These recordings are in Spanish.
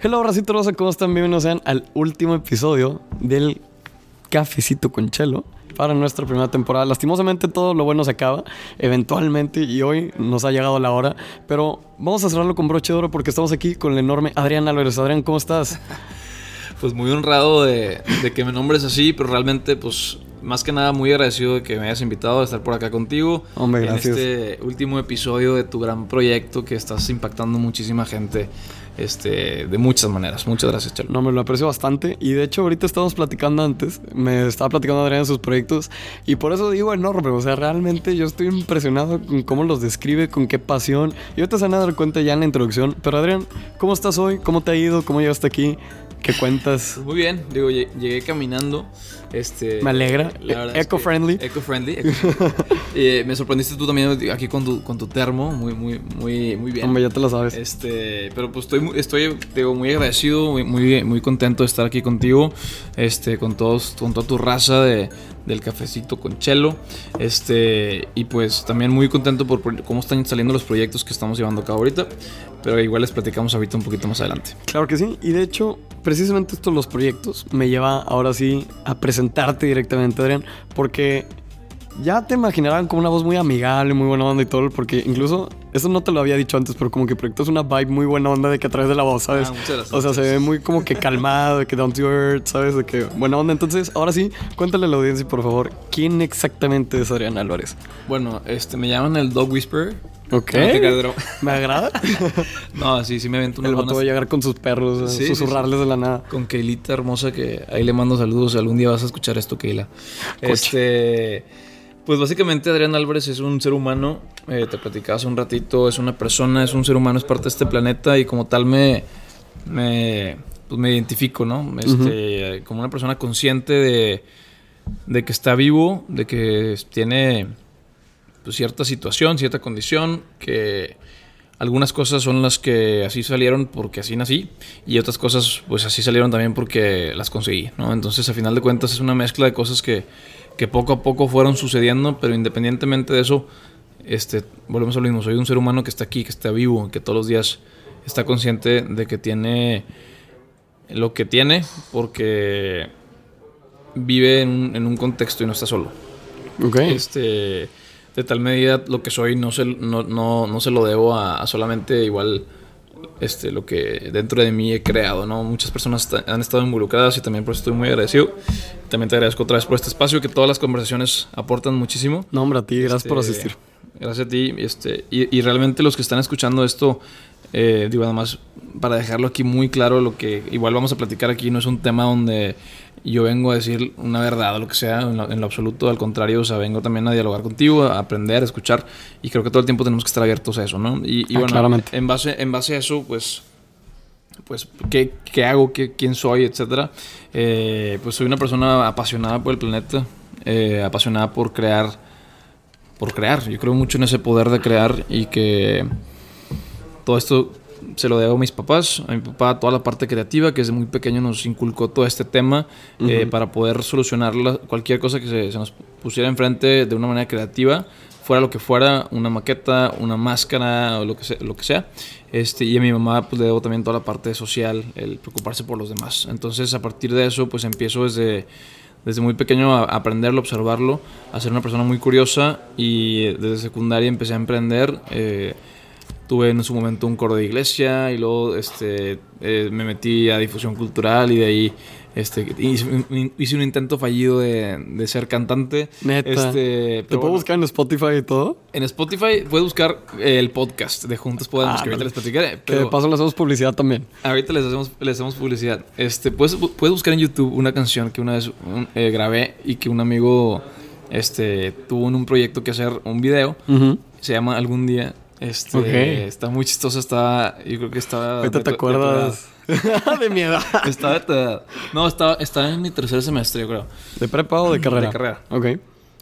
Hello, Racito Rosa, ¿cómo están? Bienvenidos sean al último episodio del Cafecito con Chelo para nuestra primera temporada. Lastimosamente todo lo bueno se acaba eventualmente y hoy nos ha llegado la hora, pero vamos a cerrarlo con broche de oro porque estamos aquí con el enorme Adrián Álvarez. Adrián, ¿cómo estás? Pues muy honrado de, de que me nombres así, pero realmente pues más que nada muy agradecido de que me hayas invitado a estar por acá contigo. Hombre, gracias. En este último episodio de tu gran proyecto que estás impactando muchísima gente este, de muchas maneras. Muchas gracias, Chelo. No, me lo aprecio bastante. Y de hecho, ahorita estábamos platicando antes. Me estaba platicando Adrián de sus proyectos. Y por eso digo enorme. O sea, realmente yo estoy impresionado con cómo los describe, con qué pasión. Y ahorita se van a dar cuenta ya en la introducción. Pero Adrián, ¿cómo estás hoy? ¿Cómo te ha ido? ¿Cómo llegaste aquí? ¿Qué cuentas? Muy bien, digo, llegué caminando. Este, me alegra. Eco-friendly. Eco-friendly. eh, me sorprendiste tú también aquí con tu, con tu termo. Muy, muy, muy, muy bien. Hombre, ya te lo sabes. Este, pero pues estoy, estoy digo, muy agradecido, muy, muy, muy contento de estar aquí contigo. Este, con todos, con toda tu raza de, del cafecito con chelo. Este, y pues también muy contento por cómo están saliendo los proyectos que estamos llevando a cabo ahorita. Pero igual les platicamos ahorita un poquito más adelante. Claro que sí. Y de hecho, precisamente estos los proyectos me lleva ahora sí a presentarte directamente, Adrián, porque ya te imaginarán como una voz muy amigable, muy buena onda y todo, porque incluso, eso no te lo había dicho antes, pero como que proyectas una vibe muy buena onda de que a través de la voz, ¿sabes? Ah, muchas gracias. O sea, se ve muy como que calmado, de que down to earth, ¿sabes? De que buena onda. Entonces, ahora sí, cuéntale a la audiencia, por favor, ¿quién exactamente es Adrián Álvarez? Bueno, este, me llaman el Dog Whisperer. Ok. ¿Me agrada? no, sí, sí me aventó El vato va a llegar con sus perros, susurrarles de la nada. Con Keilita hermosa, que ahí le mando saludos. Algún día vas a escuchar esto, Keila. Este. Pues básicamente Adrián Álvarez es un ser humano, eh, te platicaba hace un ratito, es una persona, es un ser humano, es parte de este planeta y como tal me, me, pues me identifico, ¿no? Este, Como una persona consciente de, de, que está vivo, de que tiene pues, cierta situación, cierta condición, que algunas cosas son las que así salieron porque así nací y otras cosas pues así salieron también porque las conseguí, ¿no? Entonces a final de cuentas es una mezcla de cosas que, que poco a poco fueron sucediendo, pero independientemente de eso, este, volvemos a lo mismo, soy un ser humano que está aquí, que está vivo, que todos los días está consciente de que tiene lo que tiene porque vive en un, en un contexto y no está solo. Okay. Este de tal medida lo que soy no se, no, no, no se lo debo a, solamente igual este, lo que dentro de mí he creado, ¿no? Muchas personas han estado involucradas y también por eso estoy muy agradecido. También te agradezco otra vez por este espacio, que todas las conversaciones aportan muchísimo. No, hombre, a ti, gracias por Este, asistir. Gracias a ti. Este, y, y realmente los que están escuchando esto, eh, digo, nada más para dejarlo aquí muy claro, lo que igual vamos a platicar aquí no es un tema donde yo vengo a decir una verdad o lo que sea, en lo, en lo, absoluto, al contrario, o sea, vengo también a dialogar contigo, a aprender, a escuchar, y creo que todo el tiempo tenemos que estar abiertos a eso, ¿no? Y, y Ah, bueno, claramente. en base, en base a eso, pues, pues, ¿qué, qué hago? ¿Qué, ¿Quién soy? Etcétera. Eh, pues soy una persona apasionada por el planeta, eh, apasionada por crear, por crear. Yo creo mucho en ese poder de crear y que todo esto se lo debo a mis papás, a mi papá, toda la parte creativa que desde muy pequeño nos inculcó todo este tema Ujú. eh, para poder solucionar la- cualquier cosa que se, se nos pusiera enfrente de una manera creativa, fuera lo que fuera, una maqueta, una máscara o lo que sea. Lo que sea. Este, y a mi mamá pues, le debo también toda la parte social, el preocuparse por los demás. Entonces a partir de eso pues empiezo desde, desde muy pequeño a aprenderlo, observarlo, a ser una persona muy curiosa y eh, desde secundaria empecé a emprender. eh, tuve en su momento un coro de iglesia y luego este, eh, me metí a difusión cultural y de ahí este, hice, un- hice un intento fallido de, de ser cantante. Neta. Este, ¿Te puedo bueno, buscar en Spotify y todo? En Spotify puedes buscar el podcast de Juntos Podemos, Ah, que ahorita les platicaré. Que de paso le hacemos publicidad también. ahorita les hacemos, les hacemos publicidad. Este, puedes, puedes buscar en YouTube una canción que una vez un- eh, grabé y que un amigo este, tuvo en un proyecto que hacer un video. Se llama Algún Día. Este. Está muy chistoso, está, yo creo que está... Ahorita de te tu- de acuerdas de mi edad. Está de tu edad. No, está, está en mi tercer semestre, yo creo. ¿De prepa o de carrera? De carrera. Ok.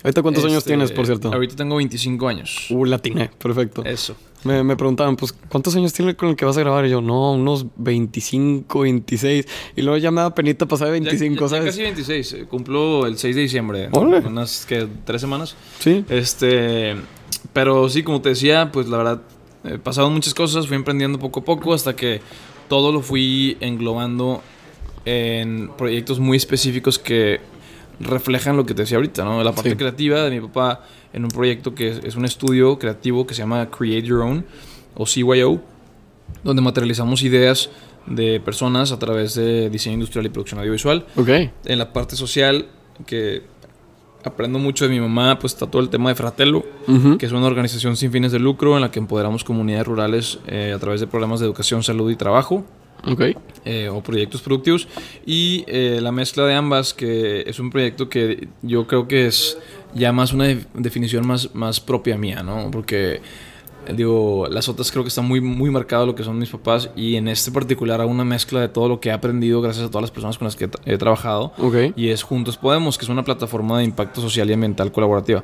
¿Ahorita cuántos años Este, tienes, por cierto? Ahorita tengo 25 años. Uh, latiné. Perfecto. Eso. Me, me preguntaban, pues, ¿cuántos años tiene con el que vas a grabar? Y yo, no, unos 25, 26. Y luego ya me da penita pasar de 25, ya, ya- ya ¿sabes? casi 26. eh, Cumplo el 6 de diciembre. Órale. Unas, que ¿Tres semanas? Sí. Este... Pero sí, como te decía, pues la verdad, he pasado muchas cosas, fui emprendiendo poco a poco hasta que todo lo fui englobando en proyectos muy específicos que reflejan lo que te decía ahorita, ¿no? La parte Sí. creativa de mi papá en un proyecto que es, es un estudio creativo que se llama Create Your Own o CYO, donde materializamos ideas de personas a través de diseño industrial y producción audiovisual. Ok. En la parte social, que aprendo mucho de mi mamá, pues está todo el tema de Fratello, que es una organización sin fines de lucro en la que empoderamos comunidades rurales eh, a través de programas de educación, salud y trabajo Ok. eh, o proyectos productivos y eh, la mezcla de ambas que es un proyecto que yo creo que es ya más una de- definición más, más propia mía, ¿no? Porque digo, las otras creo que está muy, muy marcado lo que son mis papás y en este particular hago una mezcla de todo lo que he aprendido gracias a todas las personas con las que he, he trabajado Ok. y es Juntos Podemos, que es una plataforma de impacto social y ambiental colaborativa.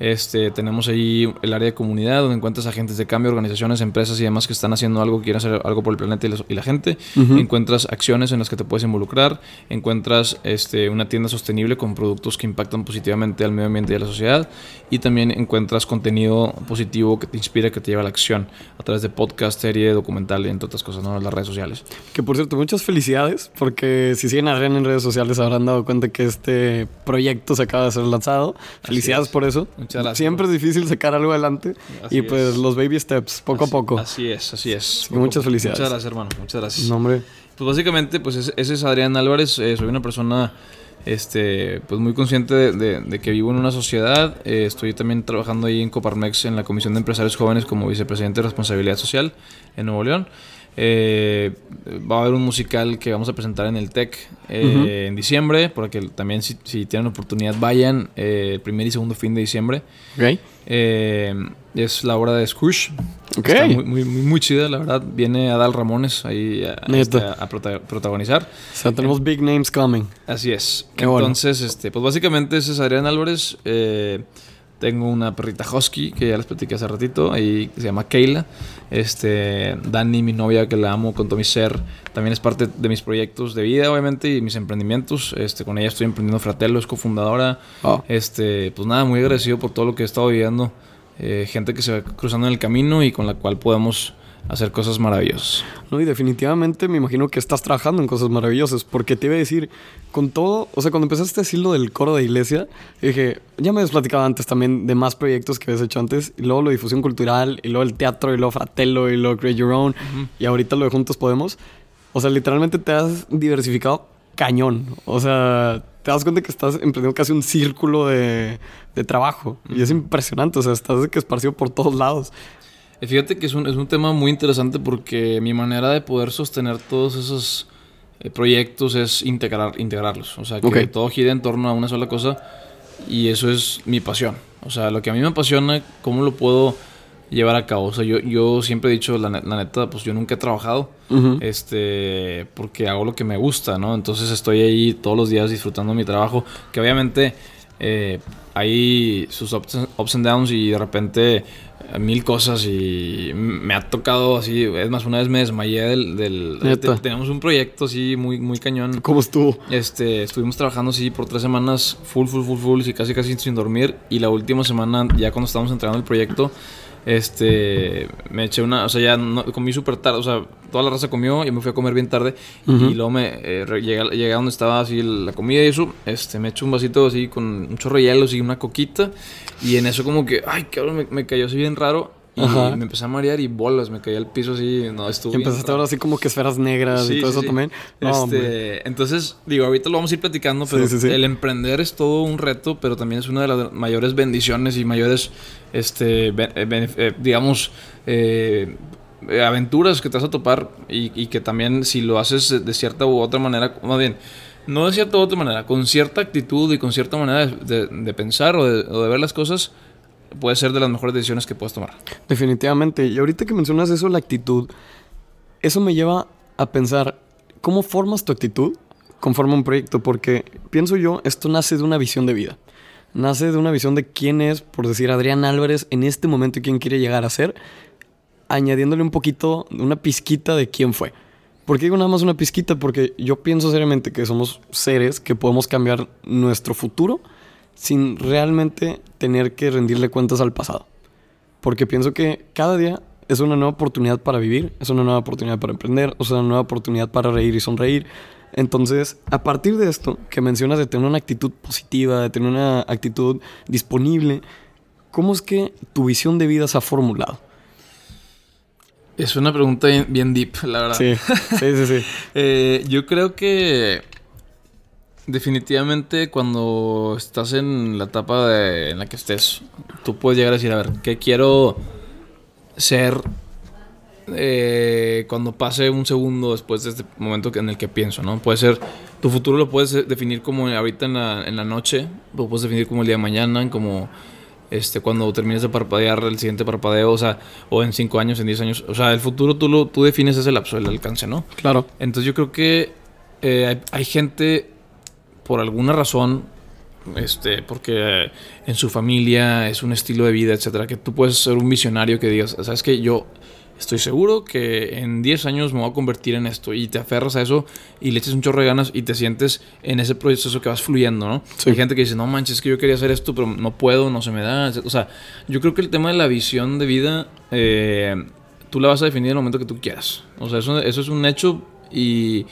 Este, tenemos ahí el área de comunidad donde encuentras agentes de cambio, organizaciones, empresas y demás que están haciendo algo, quieren hacer algo por el planeta y, los- y la gente. Encuentras acciones en las que te puedes involucrar. Encuentras este, una tienda sostenible con productos que impactan positivamente al medio ambiente y a la sociedad. Y también encuentras contenido positivo que te inspira, que te lleva a la acción a través de podcast, serie, documental y entre otras cosas, ¿no? Las redes sociales. Que por cierto, muchas felicidades, porque si siguen a Adrián en redes sociales habrán dado cuenta que este proyecto se acaba de ser lanzado. Felicidades es. por eso. Muchas gracias. Siempre es difícil sacar algo adelante. Así y pues es. los baby steps, poco Así- a poco. Así es, así es. muchas felicidades. Muchas gracias, hermano. Muchas gracias. No, hombre. Pues básicamente, pues ese, ese es Adrián Álvarez. eh, soy una persona, este, pues muy consciente de, de- de que vivo en una sociedad. Eh, estoy también trabajando ahí en Coparmex en la Comisión de Empresarios Jóvenes como vicepresidente de Responsabilidad Social en Nuevo León. Eh, va a haber un musical que vamos a presentar en el TEC eh, Ujú. en diciembre, para que también si, si tienen oportunidad vayan eh, el primer y segundo fin de diciembre. Ok. Eh, es la obra de Scrooge. Ok. Está muy, muy, muy, muy chida, la verdad. Viene Adal Ramones ahí a, este, a- a prota- protagonizar. O sea, tenemos big names coming. Así es. Qué bueno. Entonces, este, pues básicamente ese es Adrián Álvarez. Tengo una perrita husky que ya les platiqué hace ratito, ahí se llama Keila. Este, Dani, mi novia, que la amo con todo mi ser, también es parte de mis proyectos de vida, obviamente, y mis emprendimientos. Este, con ella estoy emprendiendo Fratello, es cofundadora. Oh. Este, pues nada, muy agradecido por todo lo que he estado viviendo. Eh, gente que se va cruzando en el camino y con la cual podemos hacer cosas maravillosas. No, y definitivamente me imagino que estás trabajando en cosas maravillosas, porque te iba a decir, con todo, o sea, cuando empezaste a decirlo del coro de iglesia, dije, ya me habías platicado antes también de más proyectos que habías hecho antes, y luego lo de difusión cultural, y luego el teatro, y luego Fratello, y luego Create Your Own, y ahorita lo de Juntos Podemos. O sea, literalmente te has diversificado cañón. O sea, te das cuenta que estás emprendiendo casi un círculo de, de trabajo, y es impresionante, o sea, estás que esparcido por todos lados. Eh, Fíjate que es un, es un tema muy interesante porque mi manera de poder sostener todos esos eh, proyectos es integrar, integrarlos. O sea, que todo gira en torno a una sola cosa y eso es mi pasión. O sea, lo que a mí me apasiona, cómo lo puedo llevar a cabo. O sea, yo, yo siempre he dicho, la, la neta, pues yo nunca he trabajado. Este, porque hago lo que me gusta, ¿no? Entonces estoy ahí todos los días disfrutando mi trabajo, que obviamente eh, hay sus ups, and downs y de repente eh, mil cosas y me ha tocado así, es más, una vez me desmayé del... tenemos un proyecto así muy, muy cañón. ¿Cómo estuvo? Este, estuvimos trabajando así por tres semanas, full, full, full, full, y casi, casi sin dormir. Y la última semana, ya cuando estábamos entregando el proyecto, este, me eché una, o sea, ya no- comí súper tarde, o sea, toda la raza comió, yo me fui a comer bien tarde. Y luego me eh, llegué a donde estaba así la comida y eso, este, me eché un vasito así con un chorro de hielo, así una coquita. Y en eso como que, ay, cabrón, me, me cayó así bien raro. Y Ajá. me empecé a marear y bolas, me caí al piso así, no, estuvo Y empezaste raro. ahora así como que esferas negras y Sí, todo sí, eso sí. también. No. Este, entonces, digo, ahorita lo vamos a ir platicando, pero el emprender es todo un reto, pero también es una de las mayores bendiciones y mayores, este, eh, eh, digamos, eh, eh, aventuras que te vas a topar y, y que también si lo haces de cierta u otra manera, más bien, no de cierta u otra manera, con cierta actitud y con cierta manera de, de- de pensar o de, o de ver las cosas, puede ser de las mejores decisiones que puedes tomar. Definitivamente. Y ahorita que mencionas eso, la actitud, eso me lleva a pensar, ¿cómo formas tu actitud conforme un proyecto? Porque pienso yo, esto nace de una visión de vida. Nace de una visión de quién es, por decir, Adrián Álvarez en este momento y quién quiere llegar a ser, añadiéndole un poquito, una pizquita de quién fue. ¿Por qué digo nada más una pizquita? Porque yo pienso seriamente que somos seres que podemos cambiar nuestro futuro sin realmente tener que rendirle cuentas al pasado. Porque pienso que cada día es una nueva oportunidad para vivir, es una nueva oportunidad para emprender, es una nueva oportunidad para reír y sonreír. Entonces, a partir de esto que mencionas de tener una actitud positiva, de tener una actitud disponible, ¿cómo es que tu visión de vida se ha formulado? Es una pregunta bien, deep, la verdad. Sí, sí, sí. sí. Eh, yo creo que definitivamente cuando estás en la etapa en la que estés, tú puedes llegar a decir, a ver, ¿qué quiero ser eh, cuando pase un segundo después de este momento en el que pienso, ¿no? Puede ser, tu futuro lo puedes definir como ahorita en la, en la noche, lo puedes definir como el día de mañana, como este, cuando termines de parpadear el siguiente parpadeo, o sea, o en 5 años, en 10 años, o sea, el futuro tú, lo, tú defines ese lapso, el alcance, ¿no? Claro. Entonces yo creo que eh, hay, hay gente, por alguna razón, este, porque en su familia es un estilo de vida, etcétera, que tú puedes ser un visionario que digas, sabes que yo estoy seguro que en 10 años me voy a convertir en esto y te aferras a eso y le echas un chorro de ganas y te sientes en ese proceso que vas fluyendo, ¿no? Hay gente que dice, no manches, es que yo quería hacer esto, pero no puedo, no se me da. O sea, yo creo que el tema de la visión de vida, eh, tú la vas a definir en el momento que tú quieras. O sea, eso, eso es un hecho y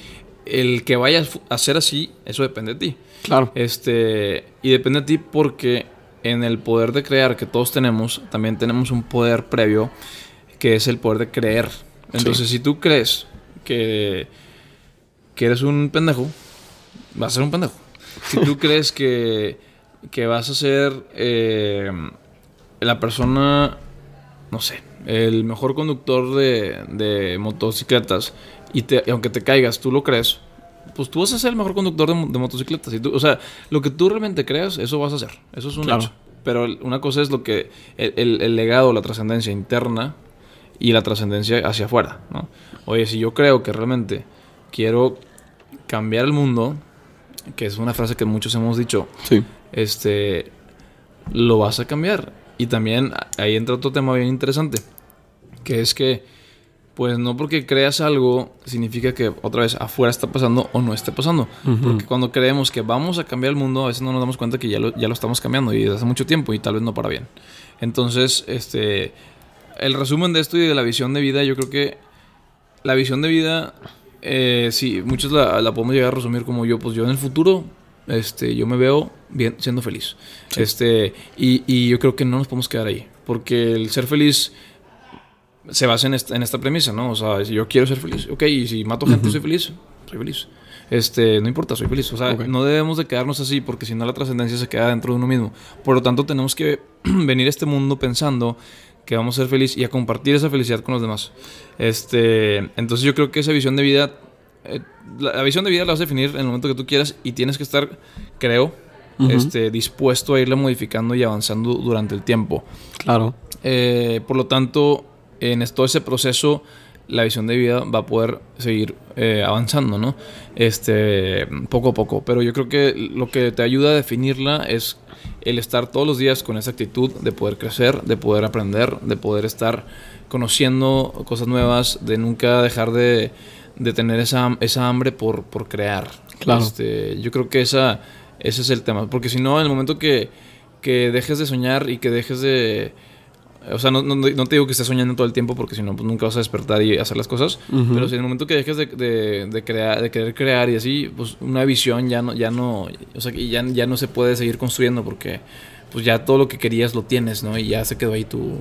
el que vayas a hacer así, eso depende de ti. Claro. Este, y depende de ti porque en el poder de crear que todos tenemos, también tenemos un poder previo que es el poder de creer. Entonces, si tú crees que, que eres un pendejo, vas a ser un pendejo. Si tú crees que, que vas a ser eh, la persona, no sé, el mejor conductor de, de motocicletas y, te, aunque te caigas, tú lo crees, pues tú vas a ser el mejor conductor de, motocicletas. Y tú, o sea, lo que tú realmente creas, eso vas a hacer. Eso es un hecho. Pero una cosa es lo que el, el, el legado, la trascendencia interna y la trascendencia hacia afuera, ¿no? Oye, si yo creo que realmente quiero cambiar el mundo, que es una frase que muchos hemos dicho, sí. este, lo vas a cambiar. Y también ahí entra otro tema bien interesante, que es que, pues no porque creas algo significa que otra vez afuera está pasando o no esté pasando. Uh -huh. Porque cuando creemos que vamos a cambiar el mundo, a veces no nos damos cuenta que ya lo, ya lo estamos cambiando y desde hace mucho tiempo y tal vez no para bien. Entonces, este, el resumen de esto y de la visión de vida, yo creo que la visión de vida, eh, sí, muchos la, la, podemos llegar a resumir como yo, pues yo en el futuro, este, yo me veo bien, siendo feliz. Sí. Este, y, y, yo creo que no nos podemos quedar ahí, porque el ser feliz se basa en esta, en esta premisa, ¿no? O sea, si yo quiero ser feliz, ok, y si mato gente, uh -huh. soy feliz, soy feliz. Este, no importa, soy feliz. O sea, okay. no debemos de quedarnos así porque si no la trascendencia se queda dentro de uno mismo. Por lo tanto, tenemos que venir a este mundo pensando que vamos a ser felices y a compartir esa felicidad con los demás. Este, entonces yo creo que esa visión de vida, eh, la, la, visión de vida la vas a definir en el momento que tú quieras y tienes que estar, creo, uh -huh. este, dispuesto a irla modificando y avanzando durante el tiempo. Claro. Eh, por lo tanto, en todo ese proceso, la visión de vida va a poder seguir eh, avanzando, ¿no? Este, poco a poco. Pero yo creo que lo que te ayuda a definirla es el estar todos los días con esa actitud de poder crecer, de poder aprender, de poder estar conociendo cosas nuevas, de nunca dejar de, de tener esa, esa hambre por, por crear. Claro. Este, yo creo que esa, ese es el tema. Porque si no, en el momento que, que dejes de soñar y que dejes de o sea, no, no, no, te digo que estés soñando todo el tiempo porque si no, pues nunca vas a despertar y hacer las cosas. Uh -huh. Pero si en el momento que dejes de, de, de, crear, de querer crear y así, pues una visión ya no, ya no, o sea, ya, ya no se puede seguir construyendo porque pues ya todo lo que querías lo tienes, ¿no? Y ya se quedó ahí tu,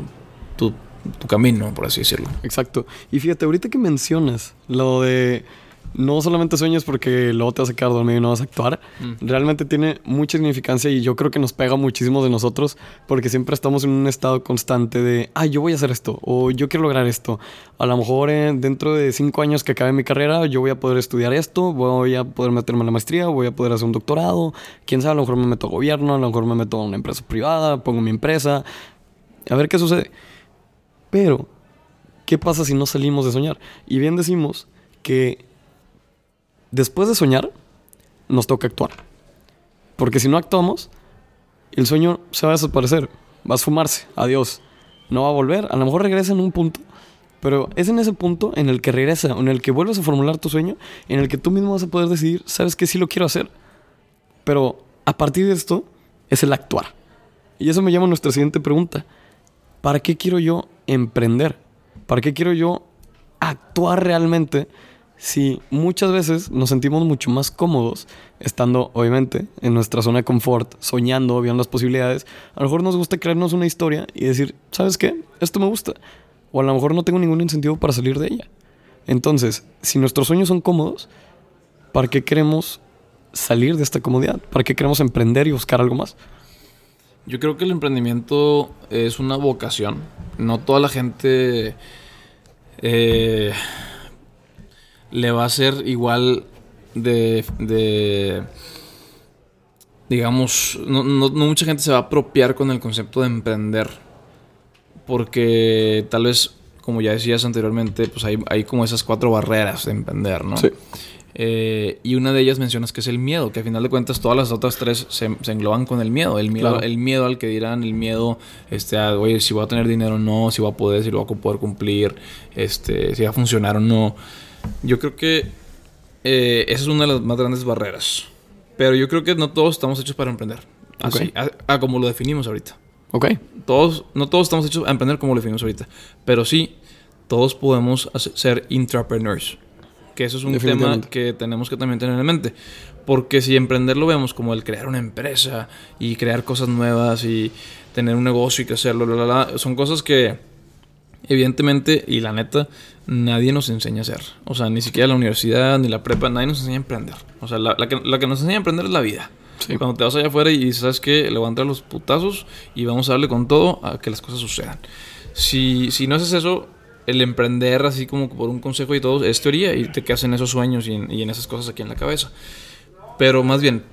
tu, tu camino, por así decirlo. Exacto. Y fíjate, ahorita que mencionas lo de no solamente sueños porque luego te vas a quedar dormido y no vas a actuar. Mm. Realmente tiene mucha significancia y yo creo que nos pega muchísimo de nosotros porque siempre estamos en un estado constante de, ah, yo voy a hacer esto o yo quiero lograr esto. A lo mejor eh, dentro de cinco años que acabe mi carrera yo voy a poder estudiar esto, voy a poder meterme en la maestría, voy a poder hacer un doctorado. Quién sabe, a lo mejor me meto a gobierno, a lo mejor me meto a una empresa privada, pongo mi empresa. A ver qué sucede. Pero, ¿qué pasa si no salimos de soñar? Y bien decimos que después de soñar, nos toca actuar. Porque si no actuamos, el sueño se va a desaparecer, va a esfumarse, adiós. No va a volver, a lo mejor regresa en un punto, pero es en ese punto en el que regresa, en el que vuelves a formular tu sueño, en el que tú mismo vas a poder decidir, sabes que sí lo quiero hacer. Pero a partir de esto es el actuar. Y eso me llama a nuestra siguiente pregunta. ¿Para qué quiero yo emprender? ¿Para qué quiero yo actuar realmente si muchas veces nos sentimos mucho más cómodos estando, obviamente, en nuestra zona de confort, soñando, viendo las posibilidades? A lo mejor nos gusta crearnos una historia y decir, ¿sabes qué? Esto me gusta. O a lo mejor no tengo ningún incentivo para salir de ella. Entonces, si nuestros sueños son cómodos, ¿para qué queremos salir de esta comodidad? ¿Para qué queremos emprender y buscar algo más? Yo creo que el emprendimiento es una vocación. No toda la gente eh, le va a ser igual de, de digamos, no, no, mucha gente se va a apropiar con el concepto de emprender. Porque tal vez, como ya decías anteriormente, pues hay, hay como esas cuatro barreras de emprender, ¿no? Sí. Eh, y una de ellas mencionas que es el miedo, que a final de cuentas todas las otras tres se, engloban con el miedo. El miedo, el miedo al que dirán, el miedo este, a, oye, si voy a tener dinero o no, si voy a poder, si lo voy a poder cumplir, este, si va a funcionar o no. Yo creo que eh, esa es una de las más grandes barreras. Pero yo creo que no todos estamos hechos para emprender. Así, a, como lo definimos ahorita. Ok. Todos, no todos estamos hechos a emprender como lo definimos ahorita. Pero sí, todos podemos ser intrapreneurs. Que eso es un tema que tenemos que también tener en mente. Porque si emprender lo vemos como el crear una empresa y crear cosas nuevas y tener un negocio y crecerlo, son cosas que evidentemente y la neta nadie nos enseña a hacer. O sea, ni siquiera la universidad ni la prepa, nadie nos enseña a emprender. O sea, la, que, nos enseña a emprender es la vida. Cuando te vas allá afuera y sabes que le voy a entrar los putazos y vamos a darle con todo a que las cosas sucedan. Si, si no haces eso, el emprender así como por un consejo y todo es teoría y te quedas en esos sueños y en, esas cosas aquí en la cabeza. Pero más bien,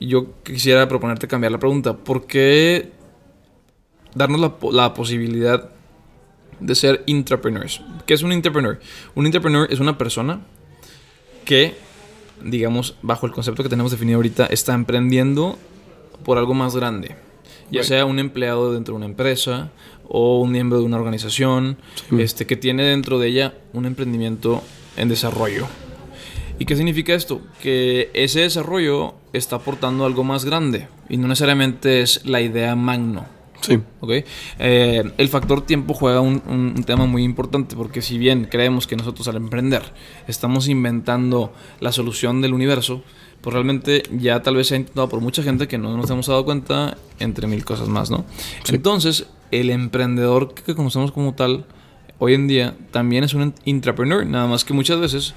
yo quisiera proponerte cambiar la pregunta. ¿Por qué darnos la, la posibilidad de ser intrapreneurs? ¿Qué es un intrapreneur? Un intrapreneur es una persona que, digamos, bajo el concepto que tenemos definido ahorita, está emprendiendo por algo más grande. Ya sea un empleado dentro de una empresa, o un miembro de una organización este, que tiene dentro de ella un emprendimiento en desarrollo. ¿Y qué significa esto? Que ese desarrollo está aportando algo más grande y no necesariamente es la idea magno. Sí. ¿Okay? Eh, el factor tiempo juega un, un, tema muy importante porque si bien creemos que nosotros al emprender estamos inventando la solución del universo, pues realmente ya tal vez se ha intentado por mucha gente que no nos hemos dado cuenta entre mil cosas más, ¿no? Entonces, el emprendedor que conocemos como tal, hoy en día también es un intrapreneur, nada más que muchas veces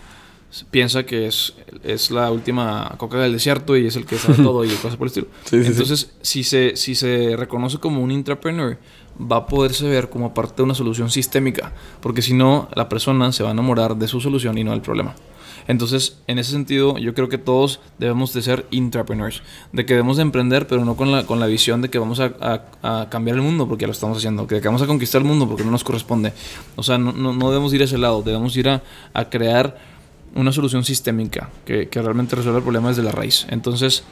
piensa que es, es la última coca del desierto y es el que sabe todo y cosas por el estilo. Entonces, Si, se, si se reconoce como un intrapreneur, va a poderse ver como parte de una solución sistémica, porque si no, la persona se va a enamorar de su solución y no del problema. Entonces, en ese sentido, yo creo que todos debemos de ser intrapreneurs, de que debemos de emprender, pero no con la, con la visión de que vamos a, cambiar el mundo, porque ya lo estamos haciendo, que vamos a conquistar el mundo, porque no nos corresponde. O sea, no, no, debemos ir a ese lado, debemos ir a, crear una solución sistémica que, realmente resuelva el problema desde la raíz. Entonces,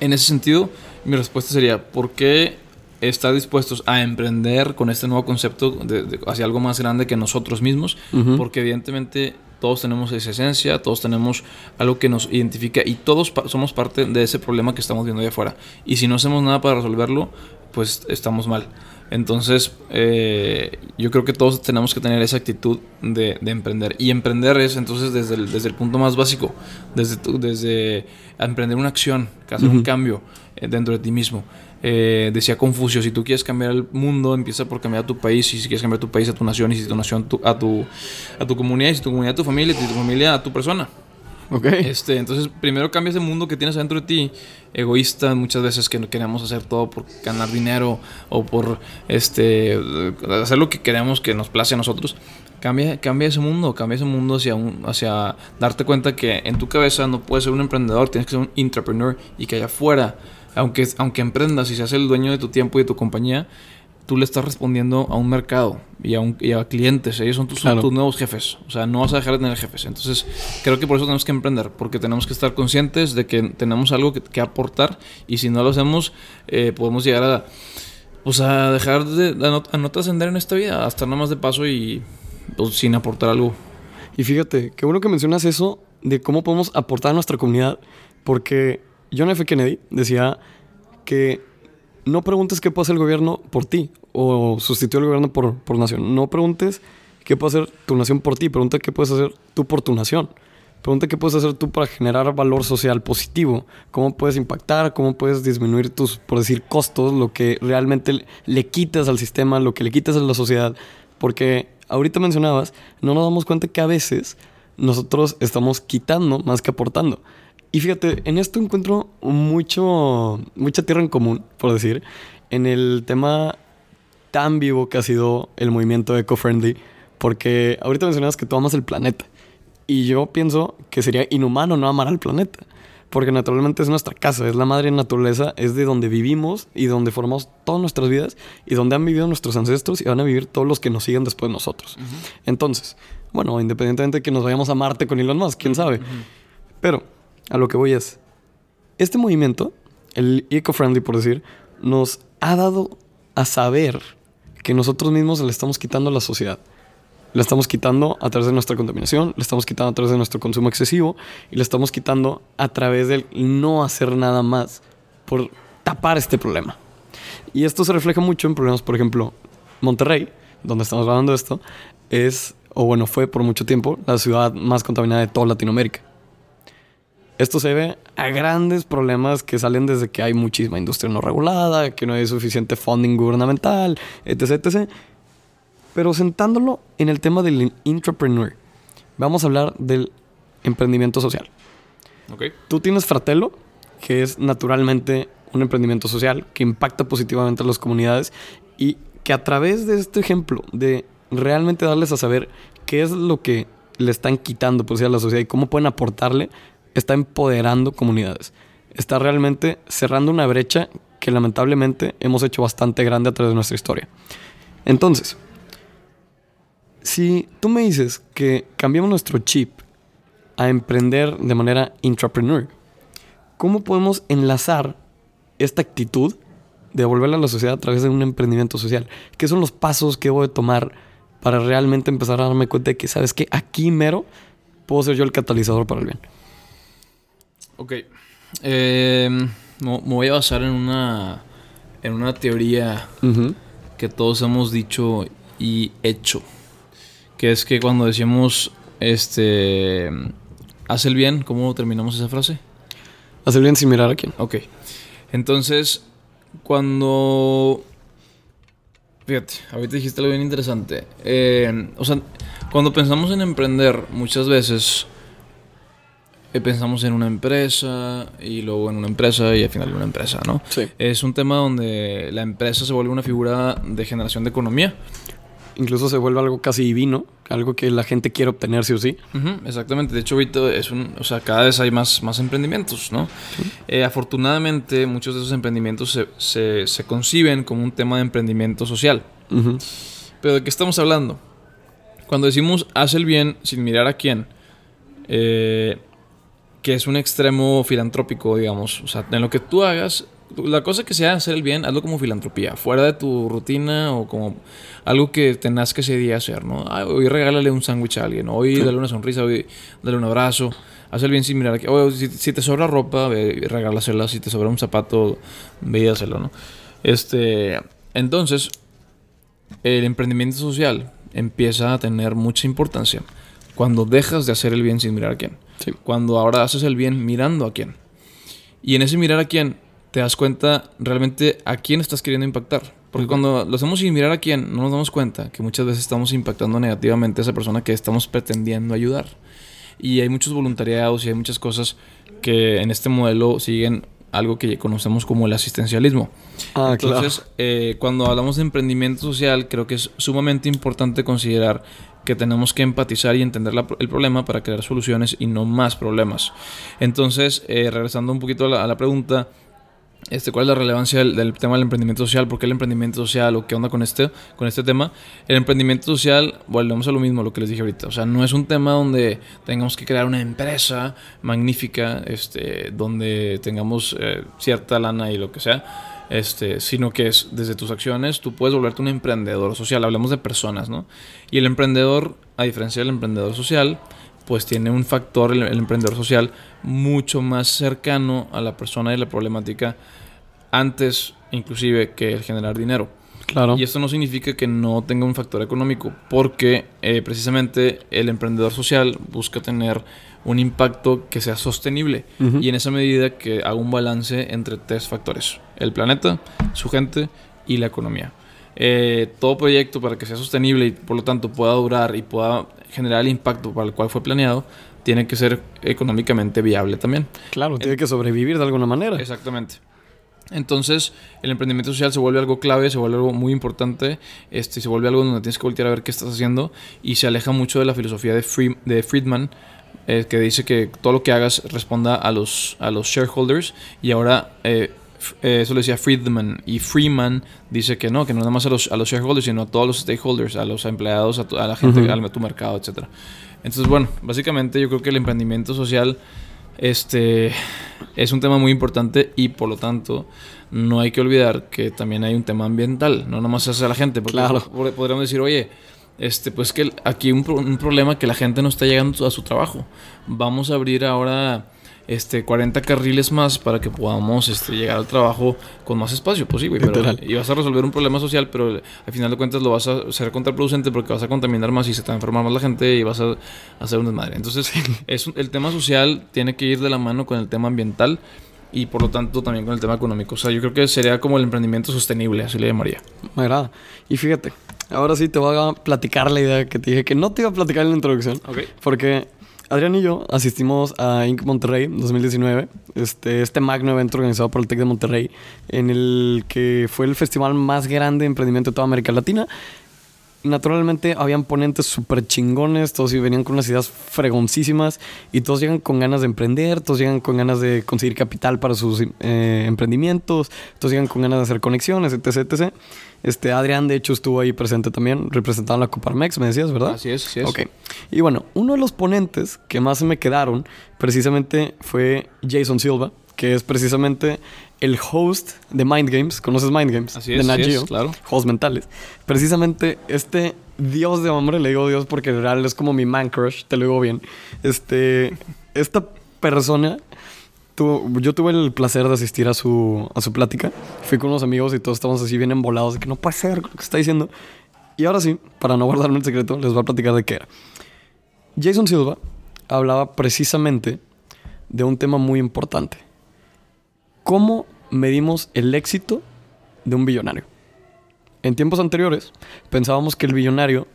en ese sentido, mi respuesta sería, ¿por qué estar dispuestos a emprender con este nuevo concepto hacia algo más grande que nosotros mismos? Porque evidentemente todos tenemos esa esencia, todos tenemos algo que nos identifica y todos somos parte de ese problema que estamos viendo allá afuera. Y si no hacemos nada para resolverlo, pues estamos mal. Entonces, eh, yo creo que todos tenemos que tener esa actitud de, emprender. Y emprender es entonces desde el, desde el punto más básico, desde, desde emprender una acción, hacer un cambio eh, dentro de ti mismo. Eh, decía Confucio, si tú quieres cambiar el mundo, empieza por cambiar tu país, y si quieres cambiar tu país a tu nación, y si tu nación a, tu, a tu comunidad, y si tu comunidad a tu familia, y si tu familia a tu persona. Ok. Este, entonces, primero cambia ese mundo que tienes adentro de ti, egoísta, muchas veces que queremos hacer todo por ganar dinero o por este, hacer lo que queremos que nos place a nosotros. Cambia, cambia ese mundo, cambia ese mundo hacia, un, hacia darte cuenta que en tu cabeza no puedes ser un emprendedor, tienes que ser un entrepreneur y que allá afuera aunque, aunque emprendas y seas el dueño de tu tiempo y de tu compañía, tú le estás respondiendo a un mercado y a, un, y a clientes. Ellos son tus, tus, nuevos jefes. O sea, no vas a dejar de tener jefes. Entonces, creo que por eso tenemos que emprender, porque tenemos que estar conscientes de que tenemos algo que, aportar y si no lo hacemos, eh, podemos llegar a, pues, a dejar de a no, trascender en esta vida, a estar nada más de paso y pues, sin aportar algo. Y fíjate, qué bueno que mencionas eso de cómo podemos aportar a nuestra comunidad, porque John F. Kennedy decía que no preguntes qué puede hacer el gobierno por ti o sustituir al gobierno por, por nación. No preguntes qué puede hacer tu nación por ti, pregunta qué puedes hacer tú por tu nación. Pregunta qué puedes hacer tú para generar valor social positivo, cómo puedes impactar, cómo puedes disminuir tus, por decir, costos, lo que realmente le quitas al sistema, lo que le quitas a la sociedad. Porque ahorita mencionabas, no nos damos cuenta que a veces nosotros estamos quitando más que aportando. Y fíjate, en esto encuentro mucho, mucha tierra en común, por decir, en el tema tan vivo que ha sido el movimiento eco-friendly, porque ahorita mencionabas que tú amas el planeta. Y yo pienso que sería inhumano no amar al planeta. Porque naturalmente es nuestra casa, es la madre naturaleza, es de donde vivimos y donde formamos todas nuestras vidas y donde han vivido nuestros ancestros y van a vivir todos los que nos siguen después de nosotros. Entonces, bueno, independientemente de que nos vayamos a Marte con Elon Musk, quién sabe. Pero a lo que voy es, este movimiento, el eco-friendly por decir, nos ha dado a saber que nosotros mismos le estamos quitando a la sociedad. Le estamos quitando a través de nuestra contaminación, le estamos quitando a través de nuestro consumo excesivo y le estamos quitando a través del no hacer nada más por tapar este problema. Y esto se refleja mucho en problemas, por ejemplo, Monterrey, donde estamos hablando esto, es, o bueno, fue por mucho tiempo la ciudad más contaminada de toda Latinoamérica. Esto se ve a grandes problemas que salen desde que hay muchísima industria no regulada, que no hay suficiente funding gubernamental, etc. etc pero sentándolo en el tema del intrapreneur, vamos a hablar del emprendimiento social. Okay. Tú tienes Fratello, que es naturalmente un emprendimiento social que impacta positivamente a las comunidades y que a través de este ejemplo de realmente darles a saber qué es lo que le están quitando por a la sociedad y cómo pueden aportarle, está empoderando comunidades. Está realmente cerrando una brecha que lamentablemente hemos hecho bastante grande a través de nuestra historia. Entonces, si tú me dices que cambiamos nuestro chip a emprender de manera intrapreneur, ¿cómo podemos enlazar esta actitud de devolverla a la sociedad a través de un emprendimiento social? ¿Qué son los pasos que voy a tomar para realmente empezar a darme cuenta de que, ¿sabes que Aquí mero puedo ser yo el catalizador para el bien. Ok. Eh, me voy a basar en una, en una teoría que todos hemos dicho y hecho que es que cuando decimos, este, haz el bien, ¿cómo terminamos esa frase? Haz el bien sin mirar a quién. Ok. Entonces, cuando... Fíjate, ahorita dijiste algo bien interesante. Eh, o sea, cuando pensamos en emprender, muchas veces pensamos en una empresa y luego en una empresa y al final en una empresa, ¿no? Sí. Es un tema donde la empresa se vuelve una figura de generación de economía incluso se vuelve algo casi divino, algo que la gente quiere obtener sí o sí. exactamente, de hecho ahorita es un, o sea, cada vez hay más, más emprendimientos, ¿no? Eh, afortunadamente muchos de esos emprendimientos se, se, conciben como un tema de emprendimiento social. Pero ¿de qué estamos hablando? Cuando decimos haz el bien sin mirar a quién, eh, que es un extremo filantrópico, digamos, o sea, en lo que tú hagas, la cosa que sea hacer el bien, hazlo como filantropía, fuera de tu rutina o como algo que tengas que ese día hacer, ¿no? hoy regálale un sándwich a alguien, hoy dale una sonrisa, hoy dale un abrazo, haz el bien sin mirar aquí. si, te sobra ropa, ve, regálasela, si te sobra un zapato, ve y hazlo, ¿no? Este, entonces, el emprendimiento social empieza a tener mucha importancia cuando dejas de hacer el bien sin mirar a quién. Cuando ahora haces el bien mirando a quién. Y en ese mirar a quién te das cuenta realmente a quién estás queriendo impactar. Porque cuando lo hacemos sin mirar a quién, no nos damos cuenta que muchas veces estamos impactando negativamente a esa persona que estamos pretendiendo ayudar. Y hay muchos voluntariados y hay muchas cosas que en este modelo siguen algo que conocemos como el asistencialismo. Ah, Entonces, eh, cuando hablamos de emprendimiento social, creo que es sumamente importante considerar que tenemos que empatizar y entender el problema para crear soluciones y no más problemas. Entonces, eh, regresando un poquito a la pregunta, este, ¿Cuál es la relevancia del, tema del emprendimiento social? ¿Por qué el emprendimiento social? ¿O qué onda con este, con este tema? El emprendimiento social, volvemos a lo mismo, lo que les dije ahorita. O sea, no es un tema donde tengamos que crear una empresa magnífica, este, donde tengamos eh, cierta lana y lo que sea, este, sino que es desde tus acciones, tú puedes volverte un emprendedor social. Hablamos de personas, ¿no? Y el emprendedor, a diferencia del emprendedor social, pues tiene un factor, el, emprendedor social, mucho más cercano a la persona y la problemática antes inclusive que el generar dinero. Claro. Y esto no significa que no tenga un factor económico, porque eh, precisamente el emprendedor social busca tener un impacto que sea sostenible y en esa medida que haga un balance entre tres factores, el planeta, su gente y la economía. Eh, todo proyecto para que sea sostenible y por lo tanto pueda durar y pueda generar el impacto para el cual fue planeado, tiene que ser económicamente viable también. Claro, tiene que sobrevivir de alguna manera. Exactamente. Entonces, el emprendimiento social se vuelve algo clave, se vuelve algo muy importante, este, se vuelve algo donde tienes que voltear a ver qué estás haciendo y se aleja mucho de la filosofía de, Free- de Friedman, eh, que dice que todo lo que hagas responda a los, a los shareholders y ahora eh, eh, eso lo decía Friedman y Freeman dice que no, que no nada más a los, a los shareholders, sino a todos los stakeholders, a los empleados, a, tu- a la gente, al- a tu mercado, etcétera. Entonces, bueno, básicamente yo creo que el emprendimiento social este es un tema muy importante y por lo tanto no hay que olvidar que también hay un tema ambiental, no nomás es a la gente, porque Claro. pod- podríamos decir, oye, este, pues que aquí un, pro- un problema que la gente no está llegando a su trabajo. Vamos a abrir ahora este 40 carriles más para que podamos este, llegar al trabajo con más espacio. Pues sí, güey, pero y vas a resolver un problema social, pero al final de cuentas lo vas a hacer contraproducente porque vas a contaminar más y se te va a enfermar más la gente y vas a hacer un desmadre. Entonces, es, el tema social tiene que ir de la mano con el tema ambiental y por lo tanto también con el tema económico. O sea, yo creo que sería como el emprendimiento sostenible, así le llamaría. Me agrada. Y fíjate, ahora sí te voy a platicar la idea que te dije que no te iba a platicar en la introducción. Ok. Porque Adrián y yo asistimos a Inc. Monterrey 2019, este, este magno evento organizado por el TEC de Monterrey, en el que fue el festival más grande de emprendimiento de toda América Latina. Naturalmente habían ponentes súper chingones, todos venían con unas ideas fregoncísimas y todos llegan con ganas de emprender, todos llegan con ganas de conseguir capital para sus eh, emprendimientos, todos llegan con ganas de hacer conexiones, etc, etc. Este, Adrián, de hecho, estuvo ahí presente también, representando a la Coparmex, me decías, ¿verdad? Así es, así es. Ok. Y bueno, uno de los ponentes que más se me quedaron precisamente fue Jason Silva, que es precisamente el host de Mind Games. ¿Conoces Mind Games? Así de es, Nat así es, Geo. claro. Juegos mentales. Precisamente este dios de hombre, le digo dios porque en realidad es como mi man crush, te lo digo bien. Este, esta persona, yo tuve el placer de asistir a su, a su plática. Fui con unos amigos y todos estábamos así bien embolados de que no puede ser lo que está diciendo. Y ahora sí, para no guardarme el secreto, les voy a platicar de qué era. Jason Silva hablaba precisamente de un tema muy importante. ¿Cómo medimos el éxito de un billonario? En tiempos anteriores pensábamos que el billonario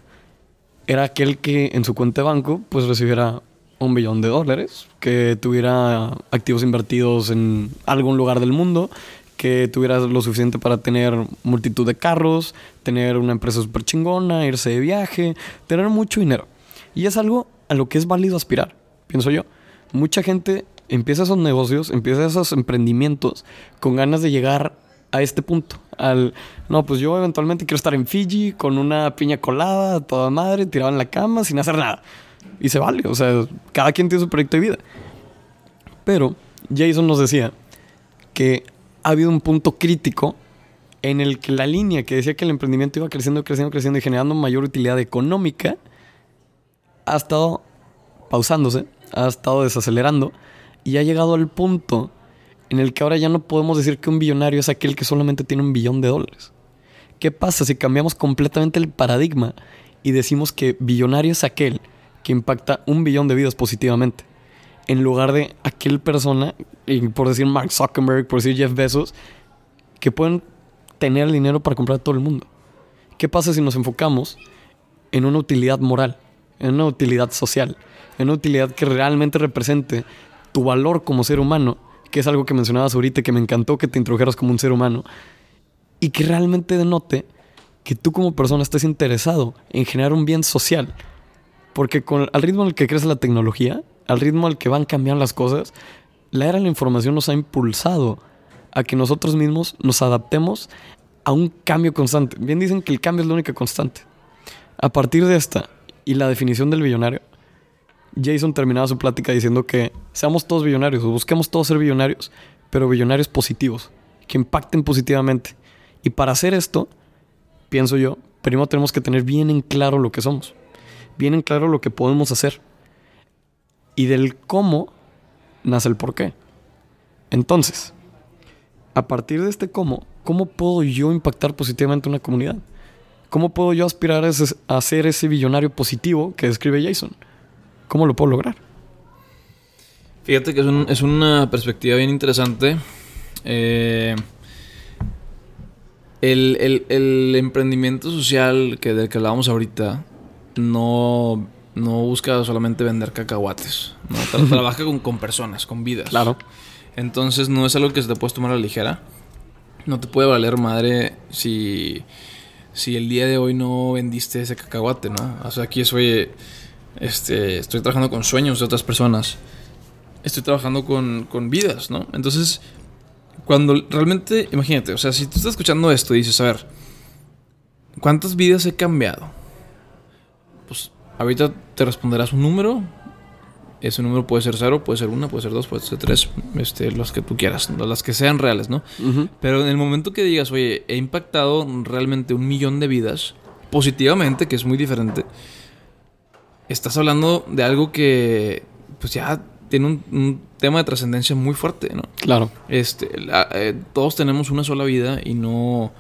era aquel que en su cuenta de banco pues recibiera un billón de dólares, que tuviera activos invertidos en algún lugar del mundo, que tuviera lo suficiente para tener multitud de carros, tener una empresa súper chingona, irse de viaje, tener mucho dinero. Y es algo a lo que es válido aspirar, pienso yo. Mucha gente empieza esos negocios, empieza esos emprendimientos con ganas de llegar a este punto. Al, no, pues yo eventualmente quiero estar en Fiji con una piña colada, toda madre, tirado en la cama, sin hacer nada. Y se vale, o sea, cada quien tiene su proyecto de vida. Pero Jason nos decía que ha habido un punto crítico en el que la línea que decía que el emprendimiento iba creciendo, creciendo, creciendo y generando mayor utilidad económica ha estado pausándose, ha estado desacelerando y ha llegado al punto en el que ahora ya no podemos decir que un billonario es aquel que solamente tiene un billón de dólares. ¿Qué pasa si cambiamos completamente el paradigma y decimos que billonario es aquel que impacta un billón de vidas positivamente? En lugar de aquel persona, por decir Mark Zuckerberg, por decir Jeff Bezos, que pueden tener el dinero para comprar a todo el mundo. ¿Qué pasa si nos enfocamos en una utilidad moral, en una utilidad social, en una utilidad que realmente represente tu valor como ser humano, que es algo que mencionabas ahorita, que me encantó que te introdujeras como un ser humano, y que realmente denote que tú como persona estés interesado en generar un bien social. Porque con, al ritmo al que crece la tecnología, al ritmo al que van cambiando las cosas, la era de la información nos ha impulsado a que nosotros mismos nos adaptemos a un cambio constante. Bien dicen que el cambio es la única constante. A partir de esta y la definición del billonario, Jason terminaba su plática diciendo que seamos todos billonarios, o busquemos todos ser billonarios, pero billonarios positivos, que impacten positivamente. Y para hacer esto, pienso yo, primero tenemos que tener bien en claro lo que somos, bien en claro lo que podemos hacer. Y del cómo nace el por qué. Entonces, a partir de este cómo, ¿cómo puedo yo impactar positivamente una comunidad? ¿Cómo puedo yo aspirar a, ser ese billonario positivo que describe Jason? ¿Cómo lo puedo lograr? Fíjate que es, una perspectiva bien interesante. Eh, el, emprendimiento social que, del que hablábamos ahorita no, no busca solamente vender cacahuates. ¿no? Trabaja con, con, personas, con vidas. Claro. Entonces no es algo que se te puedes tomar a la ligera. No te puede valer madre si, si el día de hoy no vendiste ese cacahuate, ¿no? O sea, aquí soy, este, estoy trabajando con sueños de otras personas. Estoy trabajando con, con vidas, ¿no? Entonces, cuando realmente, imagínate, o sea, si tú estás escuchando esto y dices, a ver, ¿cuántas vidas he cambiado? Ahorita te responderás un número. Ese número puede ser cero, puede ser una, puede ser dos, puede ser tres, este, los que tú quieras, las que sean reales, ¿no? Pero en el momento que digas, oye, he impactado realmente un millón de vidas positivamente, que es muy diferente, estás hablando de algo que, pues ya tiene un, tema de trascendencia muy fuerte, ¿no? Claro. Este, eh, todos tenemos una sola vida y no,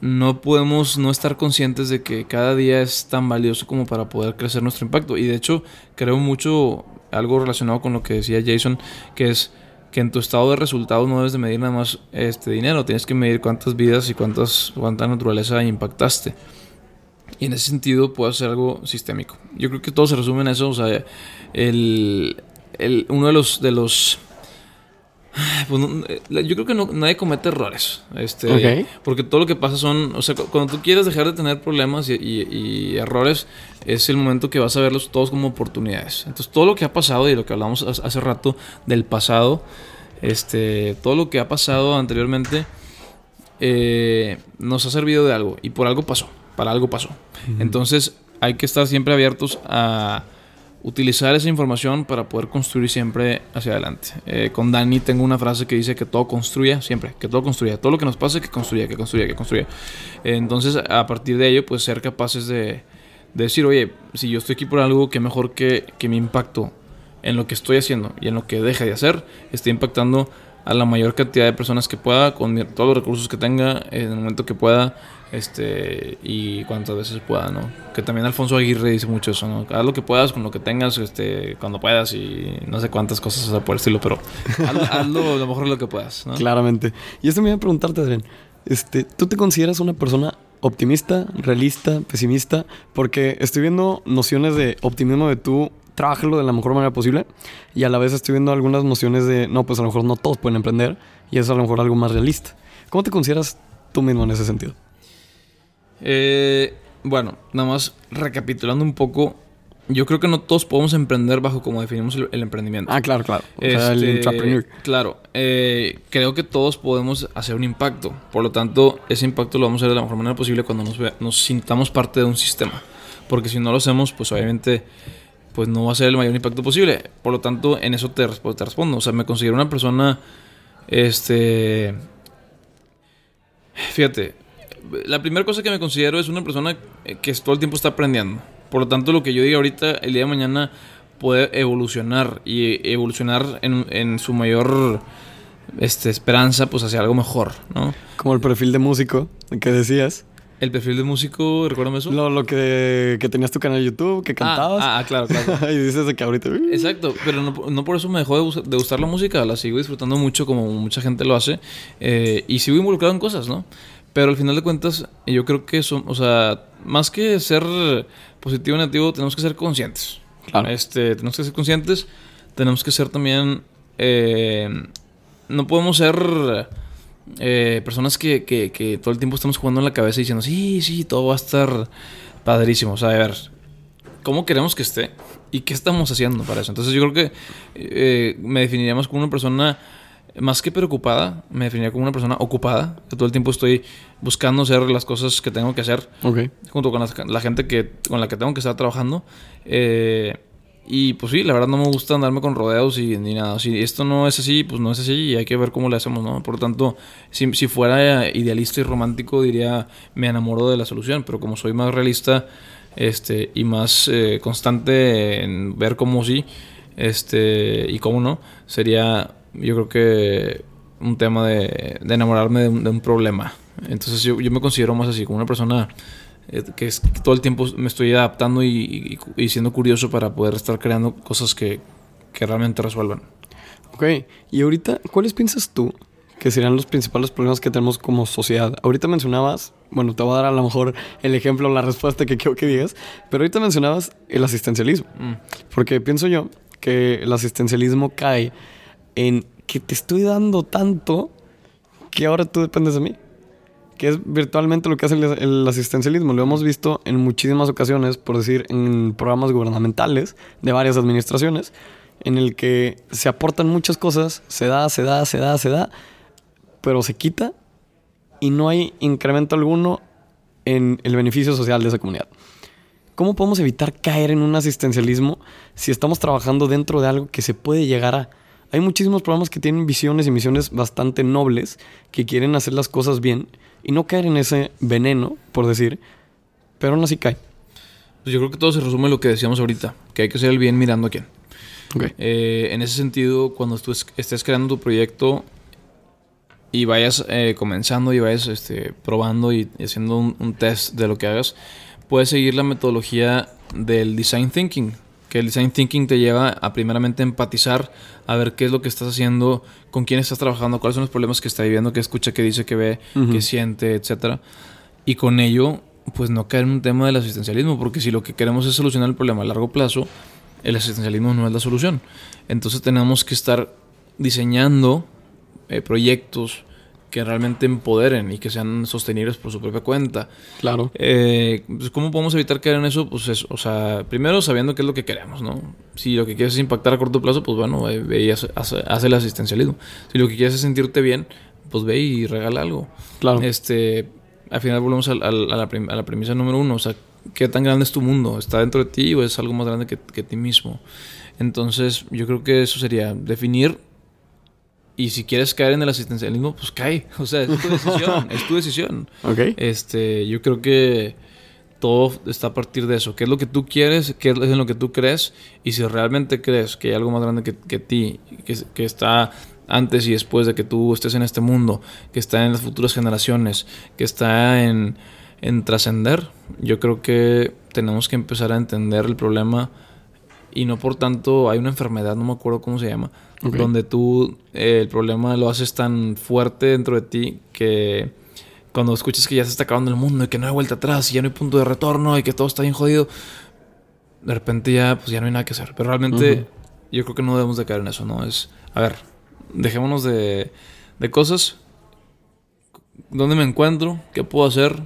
no podemos no estar conscientes de que cada día es tan valioso como para poder crecer nuestro impacto. Y de hecho, creo mucho algo relacionado con lo que decía Jason, que es que en tu estado de resultados no debes de medir nada más este dinero, tienes que medir cuántas vidas y cuántas, cuánta naturaleza impactaste. Y en ese sentido puede ser algo sistémico. Yo creo que todo se resume en eso, o sea, el, uno de los, de los pues eh, yo creo que no, nadie comete errores. Este, Porque todo lo que pasa son. O sea, cuando tú quieres dejar de tener problemas y, errores, es el momento que vas a verlos todos como oportunidades. Entonces, todo lo que ha pasado y lo que hablamos hace rato del pasado, este, todo lo que ha pasado anteriormente, eh, nos ha servido de algo. Y por algo pasó. Para algo pasó. Entonces, hay que estar siempre abiertos a utilizar esa información para poder construir siempre hacia adelante. Eh, con Dani tengo una frase que dice que todo construya siempre, que todo construya, todo lo que nos pase que construya, que construya, que construya. entonces, a partir de ello, pues ser capaces de, decir, oye, si yo estoy aquí por algo, que mejor que, que mi impacto en lo que estoy haciendo y en lo que deje de hacer esté impactando a la mayor cantidad de personas que pueda, con todos los recursos que tenga, en el momento que pueda, este y cuantas veces pueda, ¿no? Que también Alfonso Aguirre dice mucho eso, ¿no? Haz lo que puedas con lo que tengas, este, cuando puedas y no sé cuántas cosas o sea, por el estilo, pero hazlo, lo mejor lo que puedas, ¿no? Claramente. Y esto me iba a preguntarte, Adrián, este, ¿tú te consideras una persona optimista, realista, pesimista? Porque estoy viendo nociones de optimismo de tú trabajarlo de la mejor manera posible y a la vez estoy viendo algunas nociones de, no, pues a lo mejor no todos pueden emprender y eso es a lo mejor algo más realista. ¿Cómo te consideras tú mismo en ese sentido? Eh, bueno, nada más recapitulando un poco. Yo creo que no todos podemos emprender bajo como definimos el, emprendimiento. Ah, claro, claro. O sea, el este, Claro. Eh, creo que todos podemos hacer un impacto. Por lo tanto, ese impacto lo vamos a hacer de la mejor manera posible cuando nos, nos sintamos parte de un sistema. Porque si no lo hacemos, pues obviamente pues no va a ser el mayor impacto posible. Por lo tanto, en eso te, te respondo. O sea, me considero una persona, este... Fíjate, la primera cosa que me considero es una persona que todo el tiempo está aprendiendo. Por lo tanto, lo que yo diga ahorita, el día de mañana puede evolucionar y evolucionar en, su mayor este, esperanza pues hacia algo mejor, ¿no? Como el perfil de músico que decías. El perfil de músico, recuérdame eso. Lo, lo que, que, tenías tu canal de YouTube, que ah, cantabas. Ah, claro, claro. y dices de que ahorita. Exacto, pero no, no, por eso me dejó de, gustar la música. La sigo disfrutando mucho, como mucha gente lo hace. Eh, y sigo involucrado en cosas, ¿no? Pero al final de cuentas, yo creo que son, o sea, más que ser positivo o negativo, tenemos que ser conscientes. Este, tenemos que ser conscientes, tenemos que ser también, eh, no podemos ser eh, personas que, que, que, todo el tiempo estamos jugando en la cabeza diciendo, sí, sí, todo va a estar padrísimo. O sea, a ver, ¿cómo queremos que esté? ¿Y qué estamos haciendo para eso? Entonces yo creo que eh, me definiríamos como una persona más que preocupada, me definiría como una persona ocupada, que todo el tiempo estoy buscando hacer las cosas que tengo que hacer, junto con la, gente que, con la que tengo que estar trabajando. Eh, y pues sí, la verdad no me gusta andarme con rodeos y ni nada. Si esto no es así, pues no es así y hay que ver cómo le hacemos, ¿no? Por lo tanto, si, si fuera idealista y romántico, diría me enamoro de la solución, pero como soy más realista este, y más eh, constante en ver cómo sí este, y cómo no, sería yo creo que un tema de, de enamorarme de un, de un problema. Entonces yo, yo me considero más así, como una persona eh, que, es, que todo el tiempo me estoy adaptando y, y- y siendo curioso para poder estar creando cosas que, que realmente resuelvan. Ok, y ahorita, ¿cuáles piensas tú que serían los principales problemas que tenemos como sociedad? Ahorita mencionabas, bueno, te voy a dar a lo mejor el ejemplo, la respuesta que quiero que digas, pero ahorita mencionabas el asistencialismo. Mm. Porque pienso yo que el asistencialismo cae en que te estoy dando tanto que ahora tú dependes de mí. Que es virtualmente lo que hace el, el asistencialismo. Lo hemos visto en muchísimas ocasiones, por decir, en programas gubernamentales de varias administraciones, en el que se aportan muchas cosas, se da, se da, se da, se da, pero se quita y no hay incremento alguno en el beneficio social de esa comunidad. ¿Cómo podemos evitar caer en un asistencialismo si estamos trabajando dentro de algo que se puede llegar a? Hay muchísimos programas que tienen visiones y misiones bastante nobles, que quieren hacer las cosas bien y no caer en ese veneno, por decir, pero aún así cae. Pues yo creo que todo se resume en lo que decíamos ahorita, que hay que hacer el bien mirando a quién. Ok. Eh, en ese sentido, cuando tú es- estés creando tu proyecto y vayas eh, comenzando y vayas este, probando y, y haciendo un, un test de lo que hagas, puedes seguir la metodología del design thinking. Que el design thinking te lleva a primeramente empatizar, a ver qué es lo que estás haciendo, con quién estás trabajando, cuáles son los problemas que está viviendo, qué escucha, qué dice, qué ve, Ujú. qué siente, etcétera. Y con ello, pues no caer en un tema del asistencialismo, porque si lo que queremos es solucionar el problema a largo plazo, el asistencialismo no es la solución. Entonces tenemos que estar diseñando eh, proyectos que realmente empoderen y que sean sostenibles por su propia cuenta. Claro. Eh, pues, ¿Cómo podemos evitar caer en eso? Pues es, o sea, primero sabiendo qué es lo que queremos, ¿no? Si lo que quieres es impactar a corto plazo, pues bueno, ve, ve y haz, haz- haz el asistencialismo. Si lo que quieres es sentirte bien, pues ve y regala algo. Claro. Este, al final volvemos al- al- a, la a la premisa número uno, o sea, ¿qué tan grande es tu mundo? ¿Está dentro de ti o es algo más grande que, que ti mismo? Entonces, yo creo que eso sería definir y si quieres caer en el asistencialismo, pues cae. O sea, es tu decisión, es tu decisión. Ok. Este, yo creo que todo está a partir de eso. ¿Qué es lo que tú quieres? ¿Qué es en lo que tú crees? Y si realmente crees que hay algo más grande que, que ti, que, que está antes y después de que tú estés en este mundo, que está en las futuras generaciones, que está en, en trascender, yo creo que tenemos que empezar a entender el problema y no por tanto hay una enfermedad, no me acuerdo cómo se llama, Ok. donde tú eh, el problema lo haces tan fuerte dentro de ti que cuando escuchas que ya se está acabando el mundo y que no hay vuelta atrás y ya no hay punto de retorno y que todo está bien jodido, de repente ya pues ya no hay nada que hacer. Pero realmente yo creo que no debemos de caer en eso, ¿no? Es, a ver, dejémonos de, de cosas. ¿Dónde me encuentro? ¿Qué puedo hacer?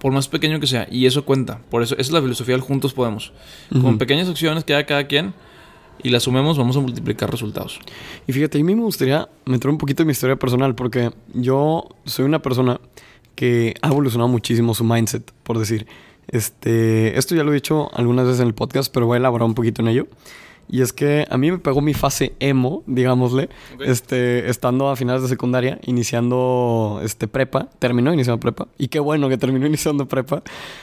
Por más pequeño que sea. Y eso cuenta. Por eso, esa es la filosofía del juntos podemos. Con Ujú. pequeñas acciones que haga cada quien y las sumemos, vamos a multiplicar resultados. Y fíjate, a mí me gustaría meter un poquito de mi historia personal, porque yo soy una persona que ha evolucionado muchísimo su mindset, por decir. Este, esto ya lo he dicho algunas veces en el podcast, pero voy a elaborar un poquito en ello. Y es que a mí me pegó mi fase emo, digámosle, este, estando a finales de secundaria, iniciando este, prepa, terminó iniciando prepa, y qué bueno que terminó iniciando prepa.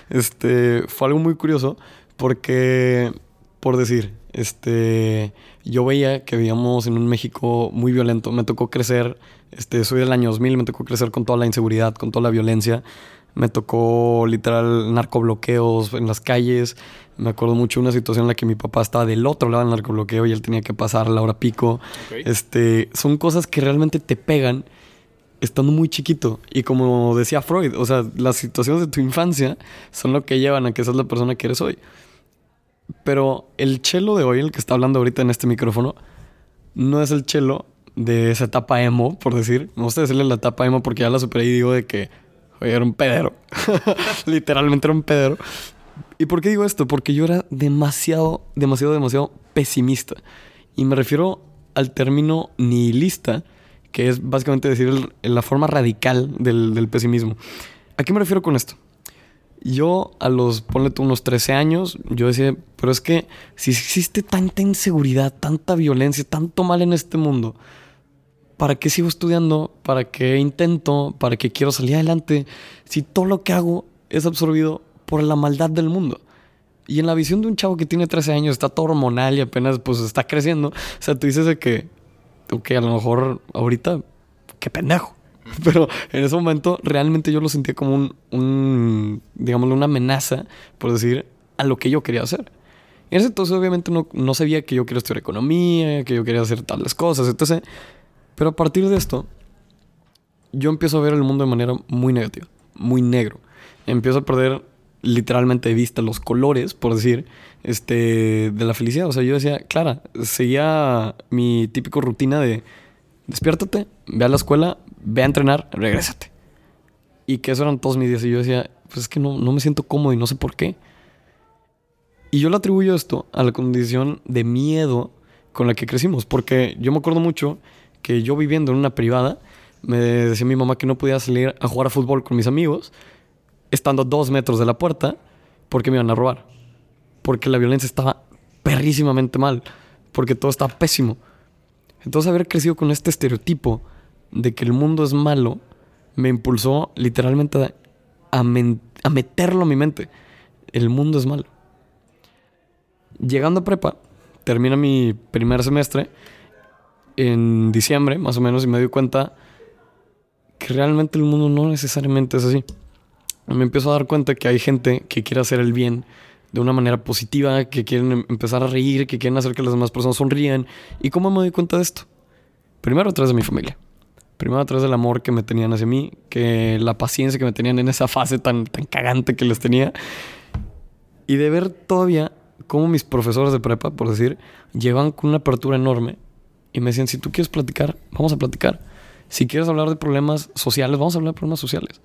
Este, fue algo muy curioso, porque, por decir, este, yo veía que vivíamos en un México muy violento. Me tocó crecer, este, soy del año 2000, me tocó crecer con toda la inseguridad, con toda la violencia. Me tocó literal narcobloqueos en las calles. Me acuerdo mucho de una situación en la que mi papá estaba del otro lado del narcobloqueo y él tenía que pasar a la hora pico. Este, son cosas que realmente te pegan estando muy chiquito. Y como decía Freud, o sea, las situaciones de tu infancia son lo que llevan a que seas la persona que eres hoy. Pero el chelo de hoy, el que está hablando ahorita en este micrófono, no es el chelo de esa etapa emo, por decir. Me gusta decirle la etapa emo porque ya la superé y digo de que oye, era un pedero. Literalmente era un pedero. ¿Y por qué digo esto? Porque yo era demasiado, demasiado, demasiado pesimista. Y me refiero al término nihilista, que es básicamente decir el- la forma radical del, del pesimismo. ¿A qué me refiero con esto? Yo a los, ponle tú unos 13 años, yo decía, pero es que si existe tanta inseguridad, tanta violencia, tanto mal en este mundo, ¿para qué sigo estudiando? ¿Para qué intento? ¿Para qué quiero salir adelante? Si todo lo que hago es absorbido por la maldad del mundo. Y en la visión de un chavo que tiene 13 años, está todo hormonal y apenas pues está creciendo, o sea, tú dices de que, a lo mejor ahorita, qué pendejo. Pero en ese momento realmente yo lo sentía como un, un digámoslo, una amenaza, por decir, a lo que yo quería hacer. En ese entonces obviamente no, no sabía que yo quería estudiar economía, que yo quería hacer tales cosas, etc. Pero a partir de esto, yo empiezo a ver el mundo de manera muy negativa, muy negro. Empiezo a perder literalmente de vista los colores, por decir, este, de la felicidad. O sea, yo decía, Clara, seguía mi típico rutina de despiértate, ve a la escuela, ve a entrenar, regrésate. Y que eso eran todos mis días. Y yo decía, pues es que no, no me siento cómodo y no sé por qué. Y yo le atribuyo esto a la condición de miedo con la que crecimos. Porque yo me acuerdo mucho que yo viviendo en una privada, me decía mi mamá que no podía salir a jugar a fútbol con mis amigos, estando dos metros de la puerta, porque me iban a robar. Porque la violencia estaba perrísimamente mal. Porque todo estaba pésimo. Entonces haber crecido con este estereotipo de que el mundo es malo me impulsó literalmente a, a meterlo a mi mente. El mundo es malo. Llegando a prepa, termina mi primer semestre en diciembre, más o menos, y me doy cuenta que realmente el mundo no necesariamente es así. Me empiezo a dar cuenta que hay gente que quiere hacer el bien de una manera positiva, que quieren em-, empezar a reír, que quieren hacer que las demás personas sonrían. ¿Y cómo me doy cuenta de esto? Primero a de mi familia. Primero a través del amor que me tenían hacia mí, que la paciencia que me tenían en esa fase tan, tan cagante que les tenía. Y de ver todavía cómo mis profesores de prepa, por decir, llevan con una apertura enorme y me decían, si tú quieres platicar, vamos a platicar. Si quieres hablar de problemas sociales, vamos a hablar de problemas sociales.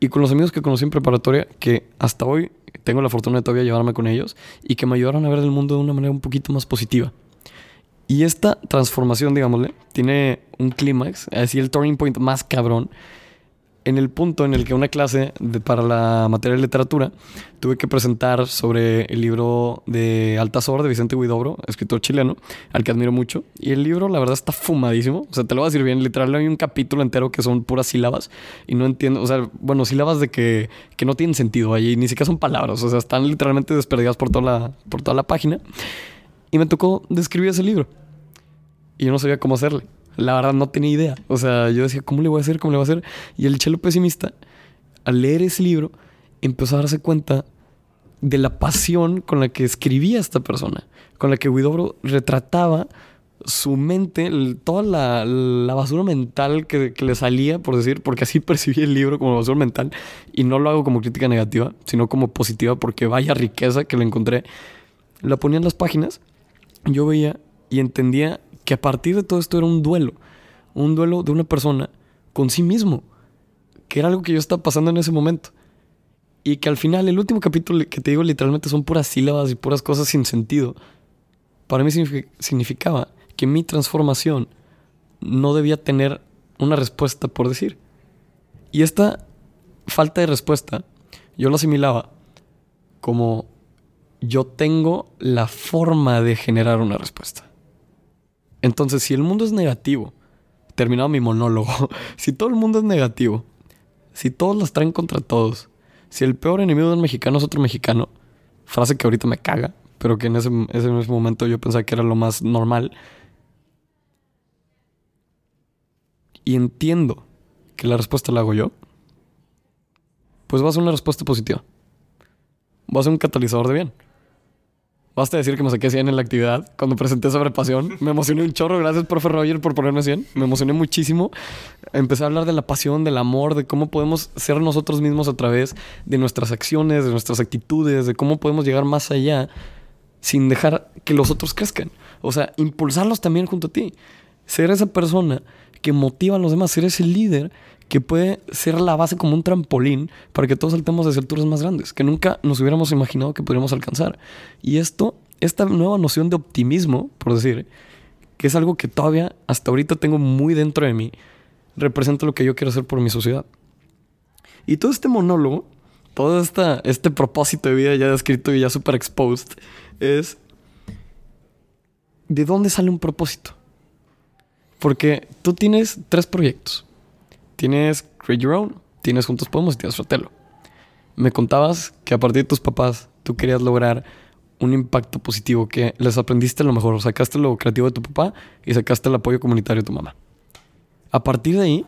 Y con los amigos que conocí en preparatoria, que hasta hoy tengo la fortuna de todavía llevarme con ellos y que me ayudaron a ver el mundo de una manera un poquito más positiva. Y esta transformación, digámosle, tiene un clímax, decir, el turning point más cabrón, en el punto en el que una clase para la materia de literatura tuve que presentar sobre el libro de Altazor de Vicente Huidobro, escritor chileno, al que admiro mucho. Y el libro, la verdad, está fumadísimo. O sea, te lo voy a decir bien. Literal, hay un capítulo entero que son puras sílabas y no entiendo. O sea, bueno, sílabas de que, que no tienen sentido allí, ni siquiera son palabras. O sea, están literalmente desperdigadas por toda la, por toda la página. Y me tocó describir ese libro. Y yo no sabía cómo hacerle la verdad no tenía idea. O sea, yo decía, ¿cómo le voy a hacer? ¿Cómo le voy a hacer? Y el chelo pesimista, al leer ese libro, empezó a darse cuenta de la pasión con la que escribía esta persona, con la que Widobro retrataba su mente, toda la, basura mental que, que, le salía, por decir, porque así percibí el libro como basura mental, y no lo hago como crítica negativa, sino como positiva, porque vaya riqueza que le encontré. La ponía en las páginas, yo veía y entendía que a partir de todo esto era un duelo, un duelo de una persona con sí mismo, que era algo que yo estaba pasando en ese momento. Y que al final, el último capítulo que te digo literalmente son puras sílabas y puras cosas sin sentido. Para mí significaba que mi transformación no debía tener una respuesta por decir. Y esta falta de respuesta yo lo asimilaba como yo tengo la forma de generar una respuesta. Entonces, si el mundo es negativo, terminado mi monólogo, si todo el mundo es negativo, si todos los traen contra todos, si el peor enemigo de un mexicano es otro mexicano, frase que ahorita me caga, pero que en ese, ese momento yo pensaba que era lo más normal, y entiendo que la respuesta la hago yo, pues va a ser una respuesta positiva. Va a ser un catalizador de bien. Basta decir que me saqué 100 en la actividad cuando presenté sobre pasión. Me emocioné un chorro. Gracias, profe Roger, por ponerme 100. Me emocioné muchísimo. Empecé a hablar de la pasión, del amor, de cómo podemos ser nosotros mismos a través de nuestras acciones, de nuestras actitudes, de cómo podemos llegar más allá sin dejar que los otros crezcan. O sea, impulsarlos también junto a ti. Ser esa persona que motiva a los demás, ser ese líder que puede ser la base como un trampolín para que todos saltemos de alturas más grandes, que nunca nos hubiéramos imaginado que podríamos alcanzar. Y esto, esta nueva noción de optimismo, por decir, que es algo que todavía hasta ahorita tengo muy dentro de mí, representa lo que yo quiero hacer por mi sociedad. Y todo este monólogo, todo esta, este propósito de vida ya descrito y ya super exposed, es ¿de dónde sale un propósito? Porque tú tienes tres proyectos. Tienes Create Your Own, tienes Juntos Podemos y tienes Fratello. Me contabas que a partir de tus papás tú querías lograr un impacto positivo, que les aprendiste lo mejor, sacaste lo creativo de tu papá y sacaste el apoyo comunitario de tu mamá. A partir de ahí,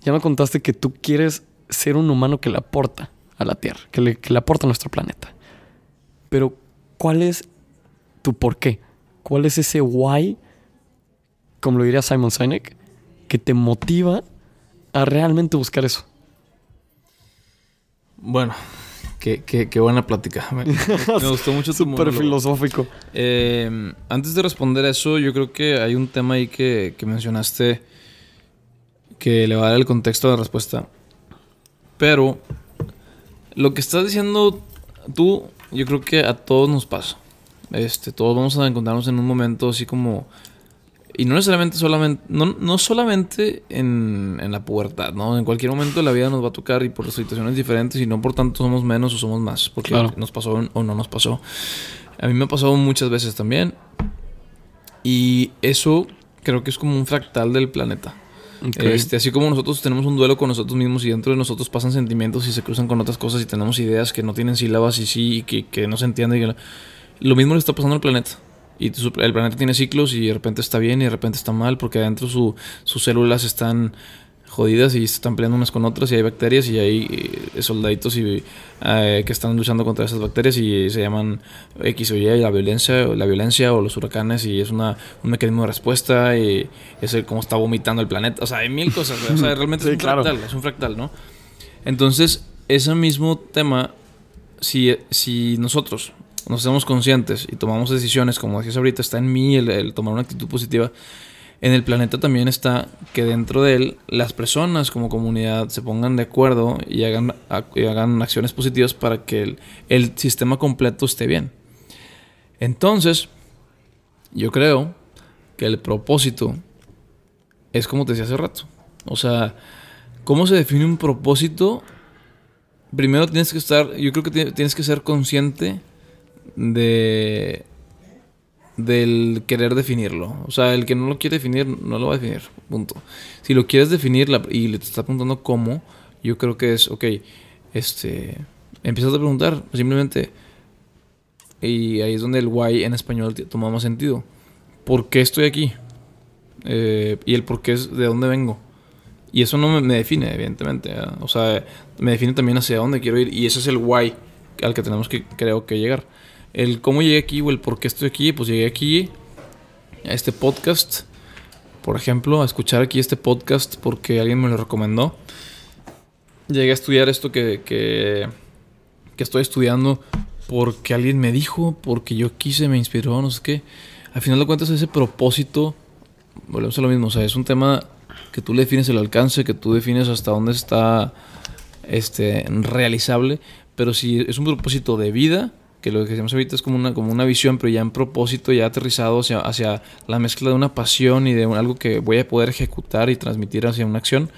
ya me contaste que tú quieres ser un humano que le aporta a la Tierra, que le, que le aporta a nuestro planeta. Pero, ¿cuál es tu por qué? ¿Cuál es ese why, como lo diría Simon Sinek, que te motiva a realmente buscar eso? Bueno, qué, qué, qué buena plática. Me, me gustó mucho tu Súper filosófico. Eh, antes de responder a eso, yo creo que hay un tema ahí que, que mencionaste que le va a dar el contexto a la respuesta. Pero lo que estás diciendo tú, yo creo que a todos nos pasa. Este, todos vamos a encontrarnos en un momento así como... Y no necesariamente solamente, no, no solamente en, en la pubertad, ¿no? En cualquier momento de la vida nos va a tocar y por situaciones diferentes y no por tanto somos menos o somos más, porque Claro. nos pasó o no nos pasó. A mí me ha pasado muchas veces también. Y eso creo que es como un fractal del planeta. Ok. Este, así como nosotros tenemos un duelo con nosotros mismos y dentro de nosotros pasan sentimientos y se cruzan con otras cosas y tenemos ideas que no tienen sílabas y sí, y que, que no se entienden. Lo mismo le está pasando al planeta. Y su- el planeta tiene ciclos y de repente está bien y de repente está mal porque adentro su- sus células están jodidas y están peleando unas con otras y hay bacterias y hay eh, soldaditos y, eh, que están luchando contra esas bacterias y se llaman X o Y, la violencia, la violencia o los huracanes y es una, un mecanismo de respuesta y es el cómo está vomitando el planeta. O sea, hay mil cosas. güey. O sea, realmente Sí, es un claro. fractal, es un fractal, ¿no? Entonces, ese mismo tema, si, si nosotros nos hacemos conscientes y tomamos decisiones, como decías ahorita, está en mí el, el tomar una actitud positiva, en el planeta también está que dentro de él las personas como comunidad se pongan de acuerdo y hagan, hagan acciones positivas para que el, el sistema completo esté bien. Entonces, yo creo que el propósito es como te decía hace rato. O sea, ¿cómo se define un propósito? Primero tienes que estar, yo creo que ti- tienes que ser consciente de del querer definirlo. O sea, el que no lo quiere definir, no lo va a definir. Punto. Si lo quieres definir la- y le te está preguntando cómo, yo creo que es, ok, este, empiezas a preguntar, simplemente, y ahí es donde el why en español toma más sentido. ¿Por qué estoy aquí? Eh, y el por qué es de dónde vengo. Y eso no me, me define, evidentemente. ¿eh? O sea, me define también hacia dónde quiero ir. Y ese es el why al que tenemos que, creo que llegar. El cómo llegué aquí o el por qué estoy aquí, pues llegué aquí a este podcast, por ejemplo, a escuchar aquí este podcast porque alguien me lo recomendó. Llegué a estudiar esto que, que, que estoy estudiando porque alguien me dijo, porque yo quise, me inspiró, no sé qué. Al final de cuentas, ese propósito, volvemos a lo mismo, o sea, es un tema que tú le defines el alcance, que tú defines hasta dónde está este, realizable, pero si es un propósito de vida, que lo que decíamos ahorita es como una, como una visión, pero ya en propósito, ya aterrizado hacia, hacia la mezcla de una pasión y de un- algo que voy a poder ejecutar y transmitir hacia una acción,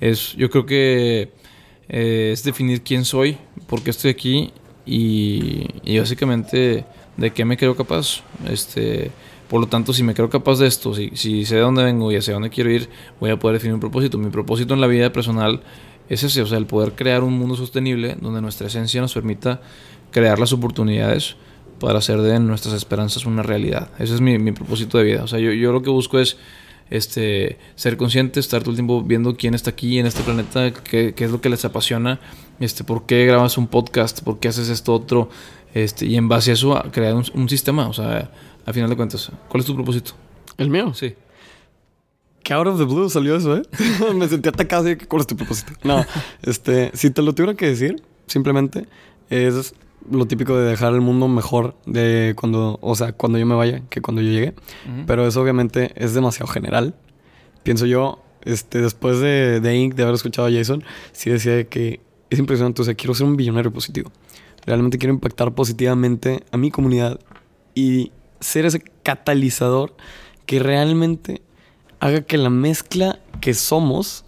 es, yo creo que eh, es definir quién soy, por qué estoy aquí y, y básicamente de qué me creo capaz. Este, por lo tanto, si me creo capaz de esto, si, si sé de dónde vengo y hacia dónde quiero ir, voy a poder definir un propósito. Mi propósito en la vida personal es ese, o sea, el poder crear un mundo sostenible donde nuestra esencia nos permita crear las oportunidades para hacer de nuestras esperanzas una realidad. Ese es mi, mi propósito de vida. O sea, yo, yo lo que busco es este, ser consciente, estar todo el tiempo viendo quién está aquí en este planeta, qué, qué es lo que les apasiona, este, por qué grabas un podcast, por qué haces esto otro, este, y en base a eso a crear un, un sistema. O sea, a final de cuentas, ¿cuál es tu propósito? ¿El mío? Sí. Que out of the blue salió eso, ¿eh? Me sentí atacado cuál es tu propósito. No, este, si te lo tuviera que decir, simplemente es lo típico de dejar el mundo mejor de cuando, o sea, cuando yo me vaya que cuando yo llegue. Ujú. Pero eso obviamente es demasiado general. Pienso yo, este, después de, de Inc., de haber escuchado a Jason, sí decía que es impresionante. O sea, quiero ser un billonario positivo. Realmente quiero impactar positivamente a mi comunidad y ser ese catalizador que realmente haga que la mezcla que somos,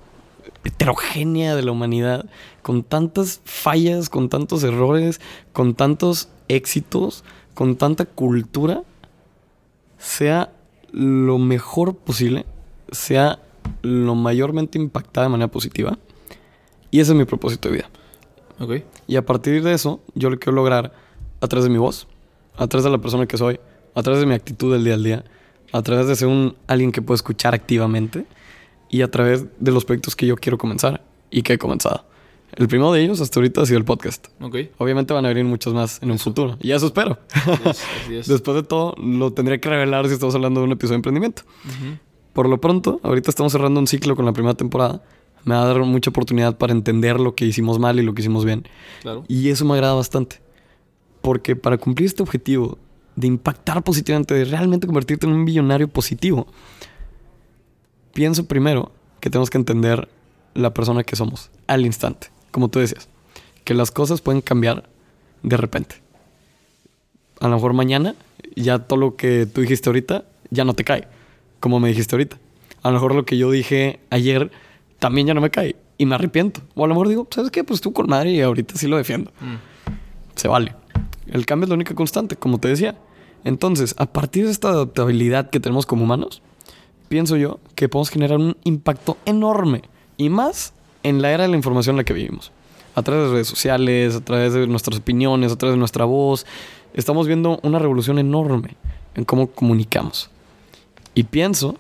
heterogénea de la humanidad, con tantas fallas, con tantos errores, con tantos éxitos, con tanta cultura, sea lo mejor posible, sea lo mayormente impactada de manera positiva. Y ese es mi propósito de vida. Ok. Y a partir de eso, yo lo quiero lograr a través de mi voz, a través de la persona que soy, a través de mi actitud del día al día, a través de ser un alguien que puede escuchar activamente y a través de los proyectos que yo quiero comenzar y que he comenzado. El primero de ellos hasta ahorita ha sido el podcast. Ok. Obviamente van a venir muchos más en un futuro. Y eso espero. Después de todo, lo tendría que revelar si estamos hablando de un episodio de emprendimiento. Por lo pronto, ahorita estamos cerrando un ciclo con la primera temporada. Me va a dar mucha oportunidad para entender lo que hicimos mal y lo que hicimos bien. Claro. Y eso me agrada bastante. Porque para cumplir este objetivo de impactar positivamente, de realmente convertirte en un millonario positivo, pienso primero que tenemos que entender la persona que somos al instante como tú decías, que las cosas pueden cambiar de repente. A lo mejor mañana ya todo lo que tú dijiste ahorita ya no te cae, como me dijiste ahorita. A lo mejor lo que yo dije ayer también ya no me cae y me arrepiento. O a lo mejor digo, ¿sabes qué? Pues tú con madre y ahorita sí lo defiendo. Mm. Se vale. El cambio es la única constante, como te decía. Entonces, a partir de esta adaptabilidad que tenemos como humanos, pienso yo que podemos generar un impacto enorme y más en la era de la información en la que vivimos. A través de redes sociales, a través de nuestras opiniones, a través de nuestra voz, estamos viendo una revolución enorme en cómo comunicamos. Y pienso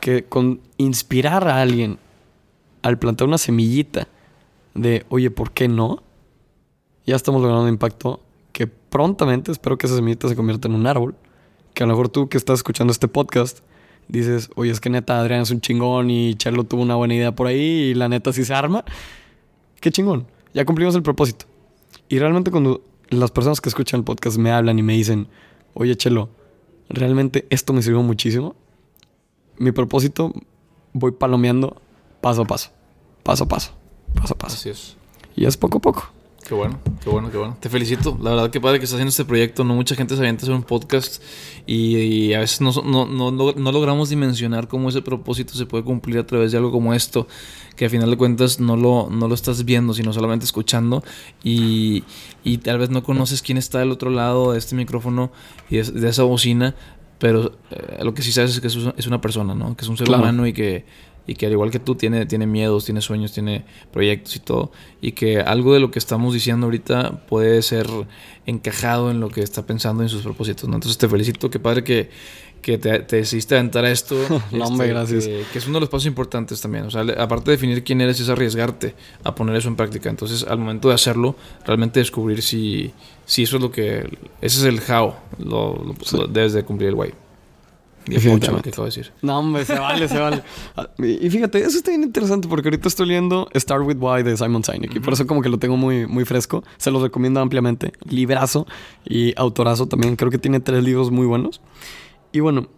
que con inspirar a alguien al plantar una semillita de, oye, ¿por qué no? Ya estamos logrando un impacto que prontamente espero que esa semillita se convierta en un árbol. Que a lo mejor tú que estás escuchando este podcast dices, oye, es que neta Adrián es un chingón y Charlo tuvo una buena idea por ahí y la neta sí se arma. Qué chingón, ya cumplimos el propósito. Y realmente cuando las personas que escuchan el podcast me hablan y me dicen, oye Chelo, realmente esto me sirvió muchísimo. Mi propósito voy palomeando paso a paso, paso a paso, paso a paso. Así es. Y es poco a poco. Qué bueno, qué bueno, qué bueno. Te felicito. La verdad que padre que estás haciendo este proyecto. No mucha gente se avienta a hacer un podcast y, a veces no, no, no, no, logramos dimensionar cómo ese propósito se puede cumplir a través de algo como esto, que a final de cuentas no lo, no lo estás viendo, sino solamente escuchando y, y tal vez no conoces quién está del otro lado de este micrófono y de, esa bocina, pero eh, lo que sí sabes es que es una persona, ¿no? Que es un ser humano y que y que al igual que tú tiene, tiene miedos, tiene sueños, tiene proyectos y todo, y que algo de lo que estamos diciendo ahorita puede ser encajado en lo que está pensando en sus propósitos. ¿no? Entonces te felicito, qué padre que, que te, te decidiste aventar a esto. no, hombre, este, gracias. Que, es uno de los pasos importantes también. O sea, aparte de definir quién eres, es arriesgarte a poner eso en práctica. Entonces, al momento de hacerlo, realmente descubrir si, si eso es lo que. Ese es el how. Lo, debes de cumplir el guay. Definitivamente. Que decir. No, hombre, se vale, se vale. Ah, y fíjate, eso está bien interesante porque ahorita estoy leyendo Start With Why de Simon Sinek y por eso como que lo tengo muy, muy fresco. Se los recomiendo ampliamente. Librazo y autorazo también. Creo que tiene tres libros muy buenos. Y bueno,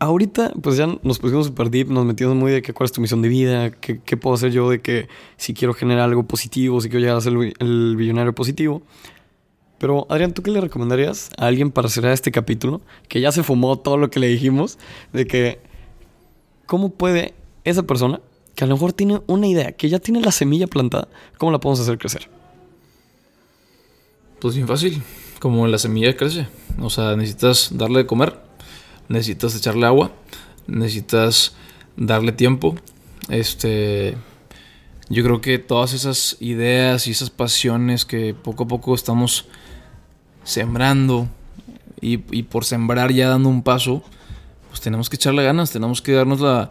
ahorita pues ya nos pusimos super deep, nos metimos muy de que cuál es tu misión de vida, qué, qué puedo hacer yo de que si quiero generar algo positivo, si quiero llegar a ser el, el billonario positivo. Pero, Adrián, ¿tú qué le recomendarías a alguien para cerrar este capítulo? Que ya se fumó todo lo que le dijimos, de que, ¿cómo puede esa persona, que a lo mejor tiene una idea, que ya tiene la semilla plantada, cómo la podemos hacer crecer? Pues bien fácil, como la semilla crece. O sea, necesitas darle de comer, necesitas echarle agua, necesitas darle tiempo. Este, yo creo que todas esas ideas y esas pasiones que poco a poco estamos sembrando y, por sembrar ya dando un paso, pues tenemos que echarle ganas, tenemos que darnos la,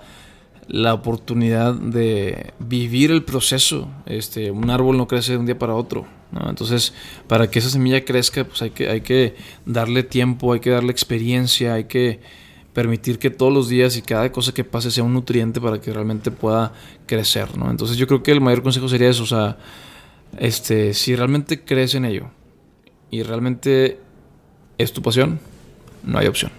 la oportunidad de vivir el proceso. Este, un árbol no crece de un día para otro. Entonces, para que esa semilla crezca, pues hay que, hay que darle tiempo, hay que darle experiencia, hay que permitir que todos los días y cada cosa que pase sea un nutriente para que realmente pueda crecer. ¿no? Entonces, yo creo que el mayor consejo sería eso. O sea, este, si realmente crees en ello, y realmente es tu pasión, no hay opción.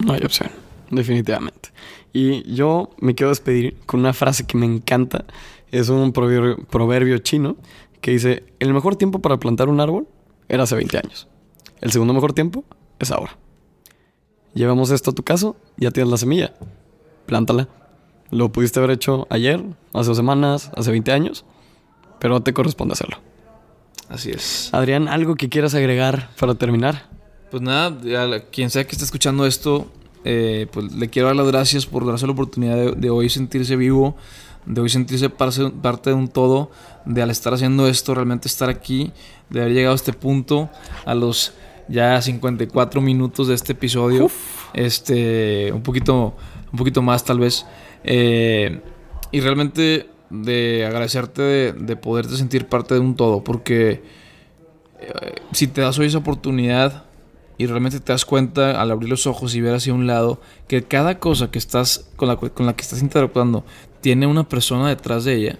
No hay opción, definitivamente. Y yo me quiero despedir con una frase que me encanta. Es un proverbio, chino que dice, el mejor tiempo para plantar un árbol era hace 20 años. El segundo mejor tiempo es ahora. Llevamos esto a tu caso, ya tienes la semilla. Plántala. Lo pudiste haber hecho ayer, hace dos semanas, hace 20 años, pero no te corresponde hacerlo. Así es. Adrián, ¿algo que quieras agregar para terminar? Pues nada, a quien sea que esté escuchando esto, eh, pues le quiero dar las gracias por darse la oportunidad de, hoy sentirse vivo, de hoy sentirse parte de un todo, de al estar haciendo esto, realmente estar aquí, de haber llegado a este punto, a los ya 54 minutos de este episodio. Este, un poquito un poquito más tal vez. Eh, y realmente de agradecerte de, de, poderte sentir parte de un todo, porque eh, si te das hoy esa oportunidad y realmente te das cuenta al abrir los ojos y ver hacia un lado que cada cosa que estás con la, con la que estás interactuando tiene una persona detrás de ella,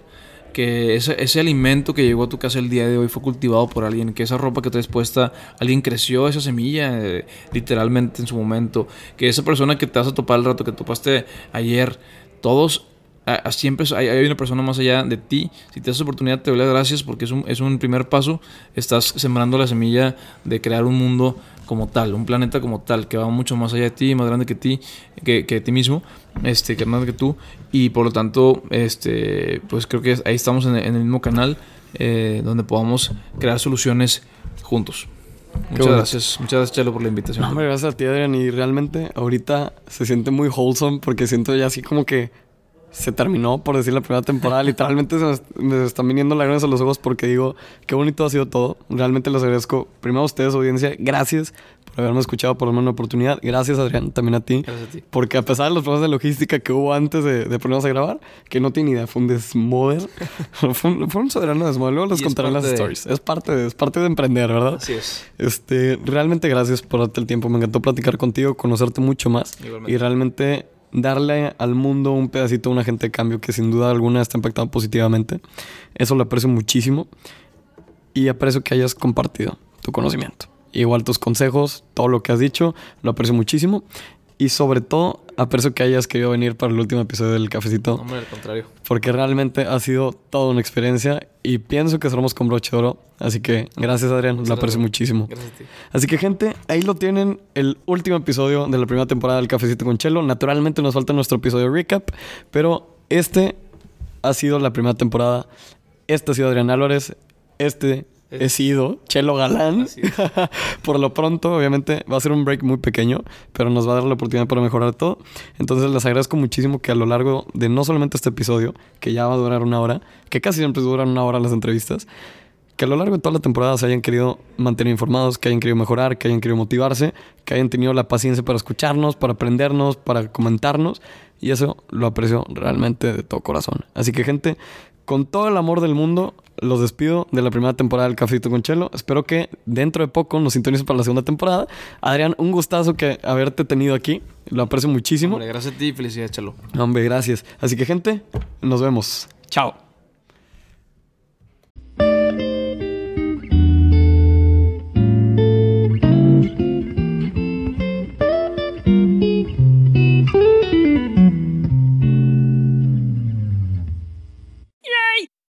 que ese, ese, alimento que llegó a tu casa el día de hoy fue cultivado por alguien, que esa ropa que has puesta, alguien creció esa semilla eh, literalmente en su momento, que esa persona que te vas a topar el rato que topaste ayer, todos siempre hay, hay, una persona más allá de ti. Si te das oportunidad, te doy las gracias porque es un, es un primer paso. Estás sembrando la semilla de crear un mundo como tal, un planeta como tal, que va mucho más allá de ti, más grande que ti, que, que ti mismo, este, que más que tú. Y por lo tanto, este, pues creo que ahí estamos en, el mismo canal eh, donde podamos crear soluciones juntos. Muchas gracias, muchas gracias Chelo por la invitación. No, gracias a ti Adrián y realmente ahorita se siente muy wholesome porque siento ya así como que se terminó, por decir la primera temporada. Literalmente se me, están viniendo lágrimas a los ojos porque digo, qué bonito ha sido todo. Realmente les agradezco, primero a ustedes, audiencia, gracias por haberme escuchado, por darme una oportunidad. Gracias, Adrián, también a ti. Gracias a ti. Porque a pesar de los problemas de logística que hubo antes de, de ponernos a grabar, que no tiene idea, fue un desmoder. fue, un, fue un soberano desmoder. Luego les contaré las stories. Es parte, de, es parte de emprender, ¿verdad? Así es. Este, realmente gracias por darte el tiempo. Me encantó platicar contigo, conocerte mucho más. Igualmente. Y realmente darle al mundo un pedacito a un agente de cambio que sin duda alguna está impactando positivamente. Eso lo aprecio muchísimo y aprecio que hayas compartido tu conocimiento. Igual tus consejos, todo lo que has dicho, lo aprecio muchísimo. Y sobre todo, aprecio que hayas querido venir para el último episodio del Cafecito. No, hombre, al contrario. Porque realmente ha sido toda una experiencia y pienso que cerramos con broche de oro. Así que gracias, Adrián. Muchas lo aprecio gracias. muchísimo. Gracias a ti. Así que, gente, ahí lo tienen, el último episodio de la primera temporada del Cafecito con Chelo. Naturalmente nos falta nuestro episodio recap, pero este ha sido la primera temporada. Este ha sido Adrián Álvarez. Este he sido Chelo Galán. Por lo pronto, obviamente, va a ser un break muy pequeño, pero nos va a dar la oportunidad para mejorar todo. Entonces, les agradezco muchísimo que a lo largo de no solamente este episodio, que ya va a durar una hora, que casi siempre duran una hora las entrevistas, que a lo largo de toda la temporada se hayan querido mantener informados, que hayan querido mejorar, que hayan querido motivarse, que hayan tenido la paciencia para escucharnos, para aprendernos, para comentarnos. Y eso lo aprecio realmente de todo corazón. Así que gente, con todo el amor del mundo, los despido de la primera temporada del Cafecito con Chelo. Espero que dentro de poco nos sintonicen para la segunda temporada. Adrián, un gustazo que haberte tenido aquí. Lo aprecio muchísimo. Hombre, gracias a ti y felicidades, Chelo. Hombre, gracias. Así que gente, nos vemos. Chao.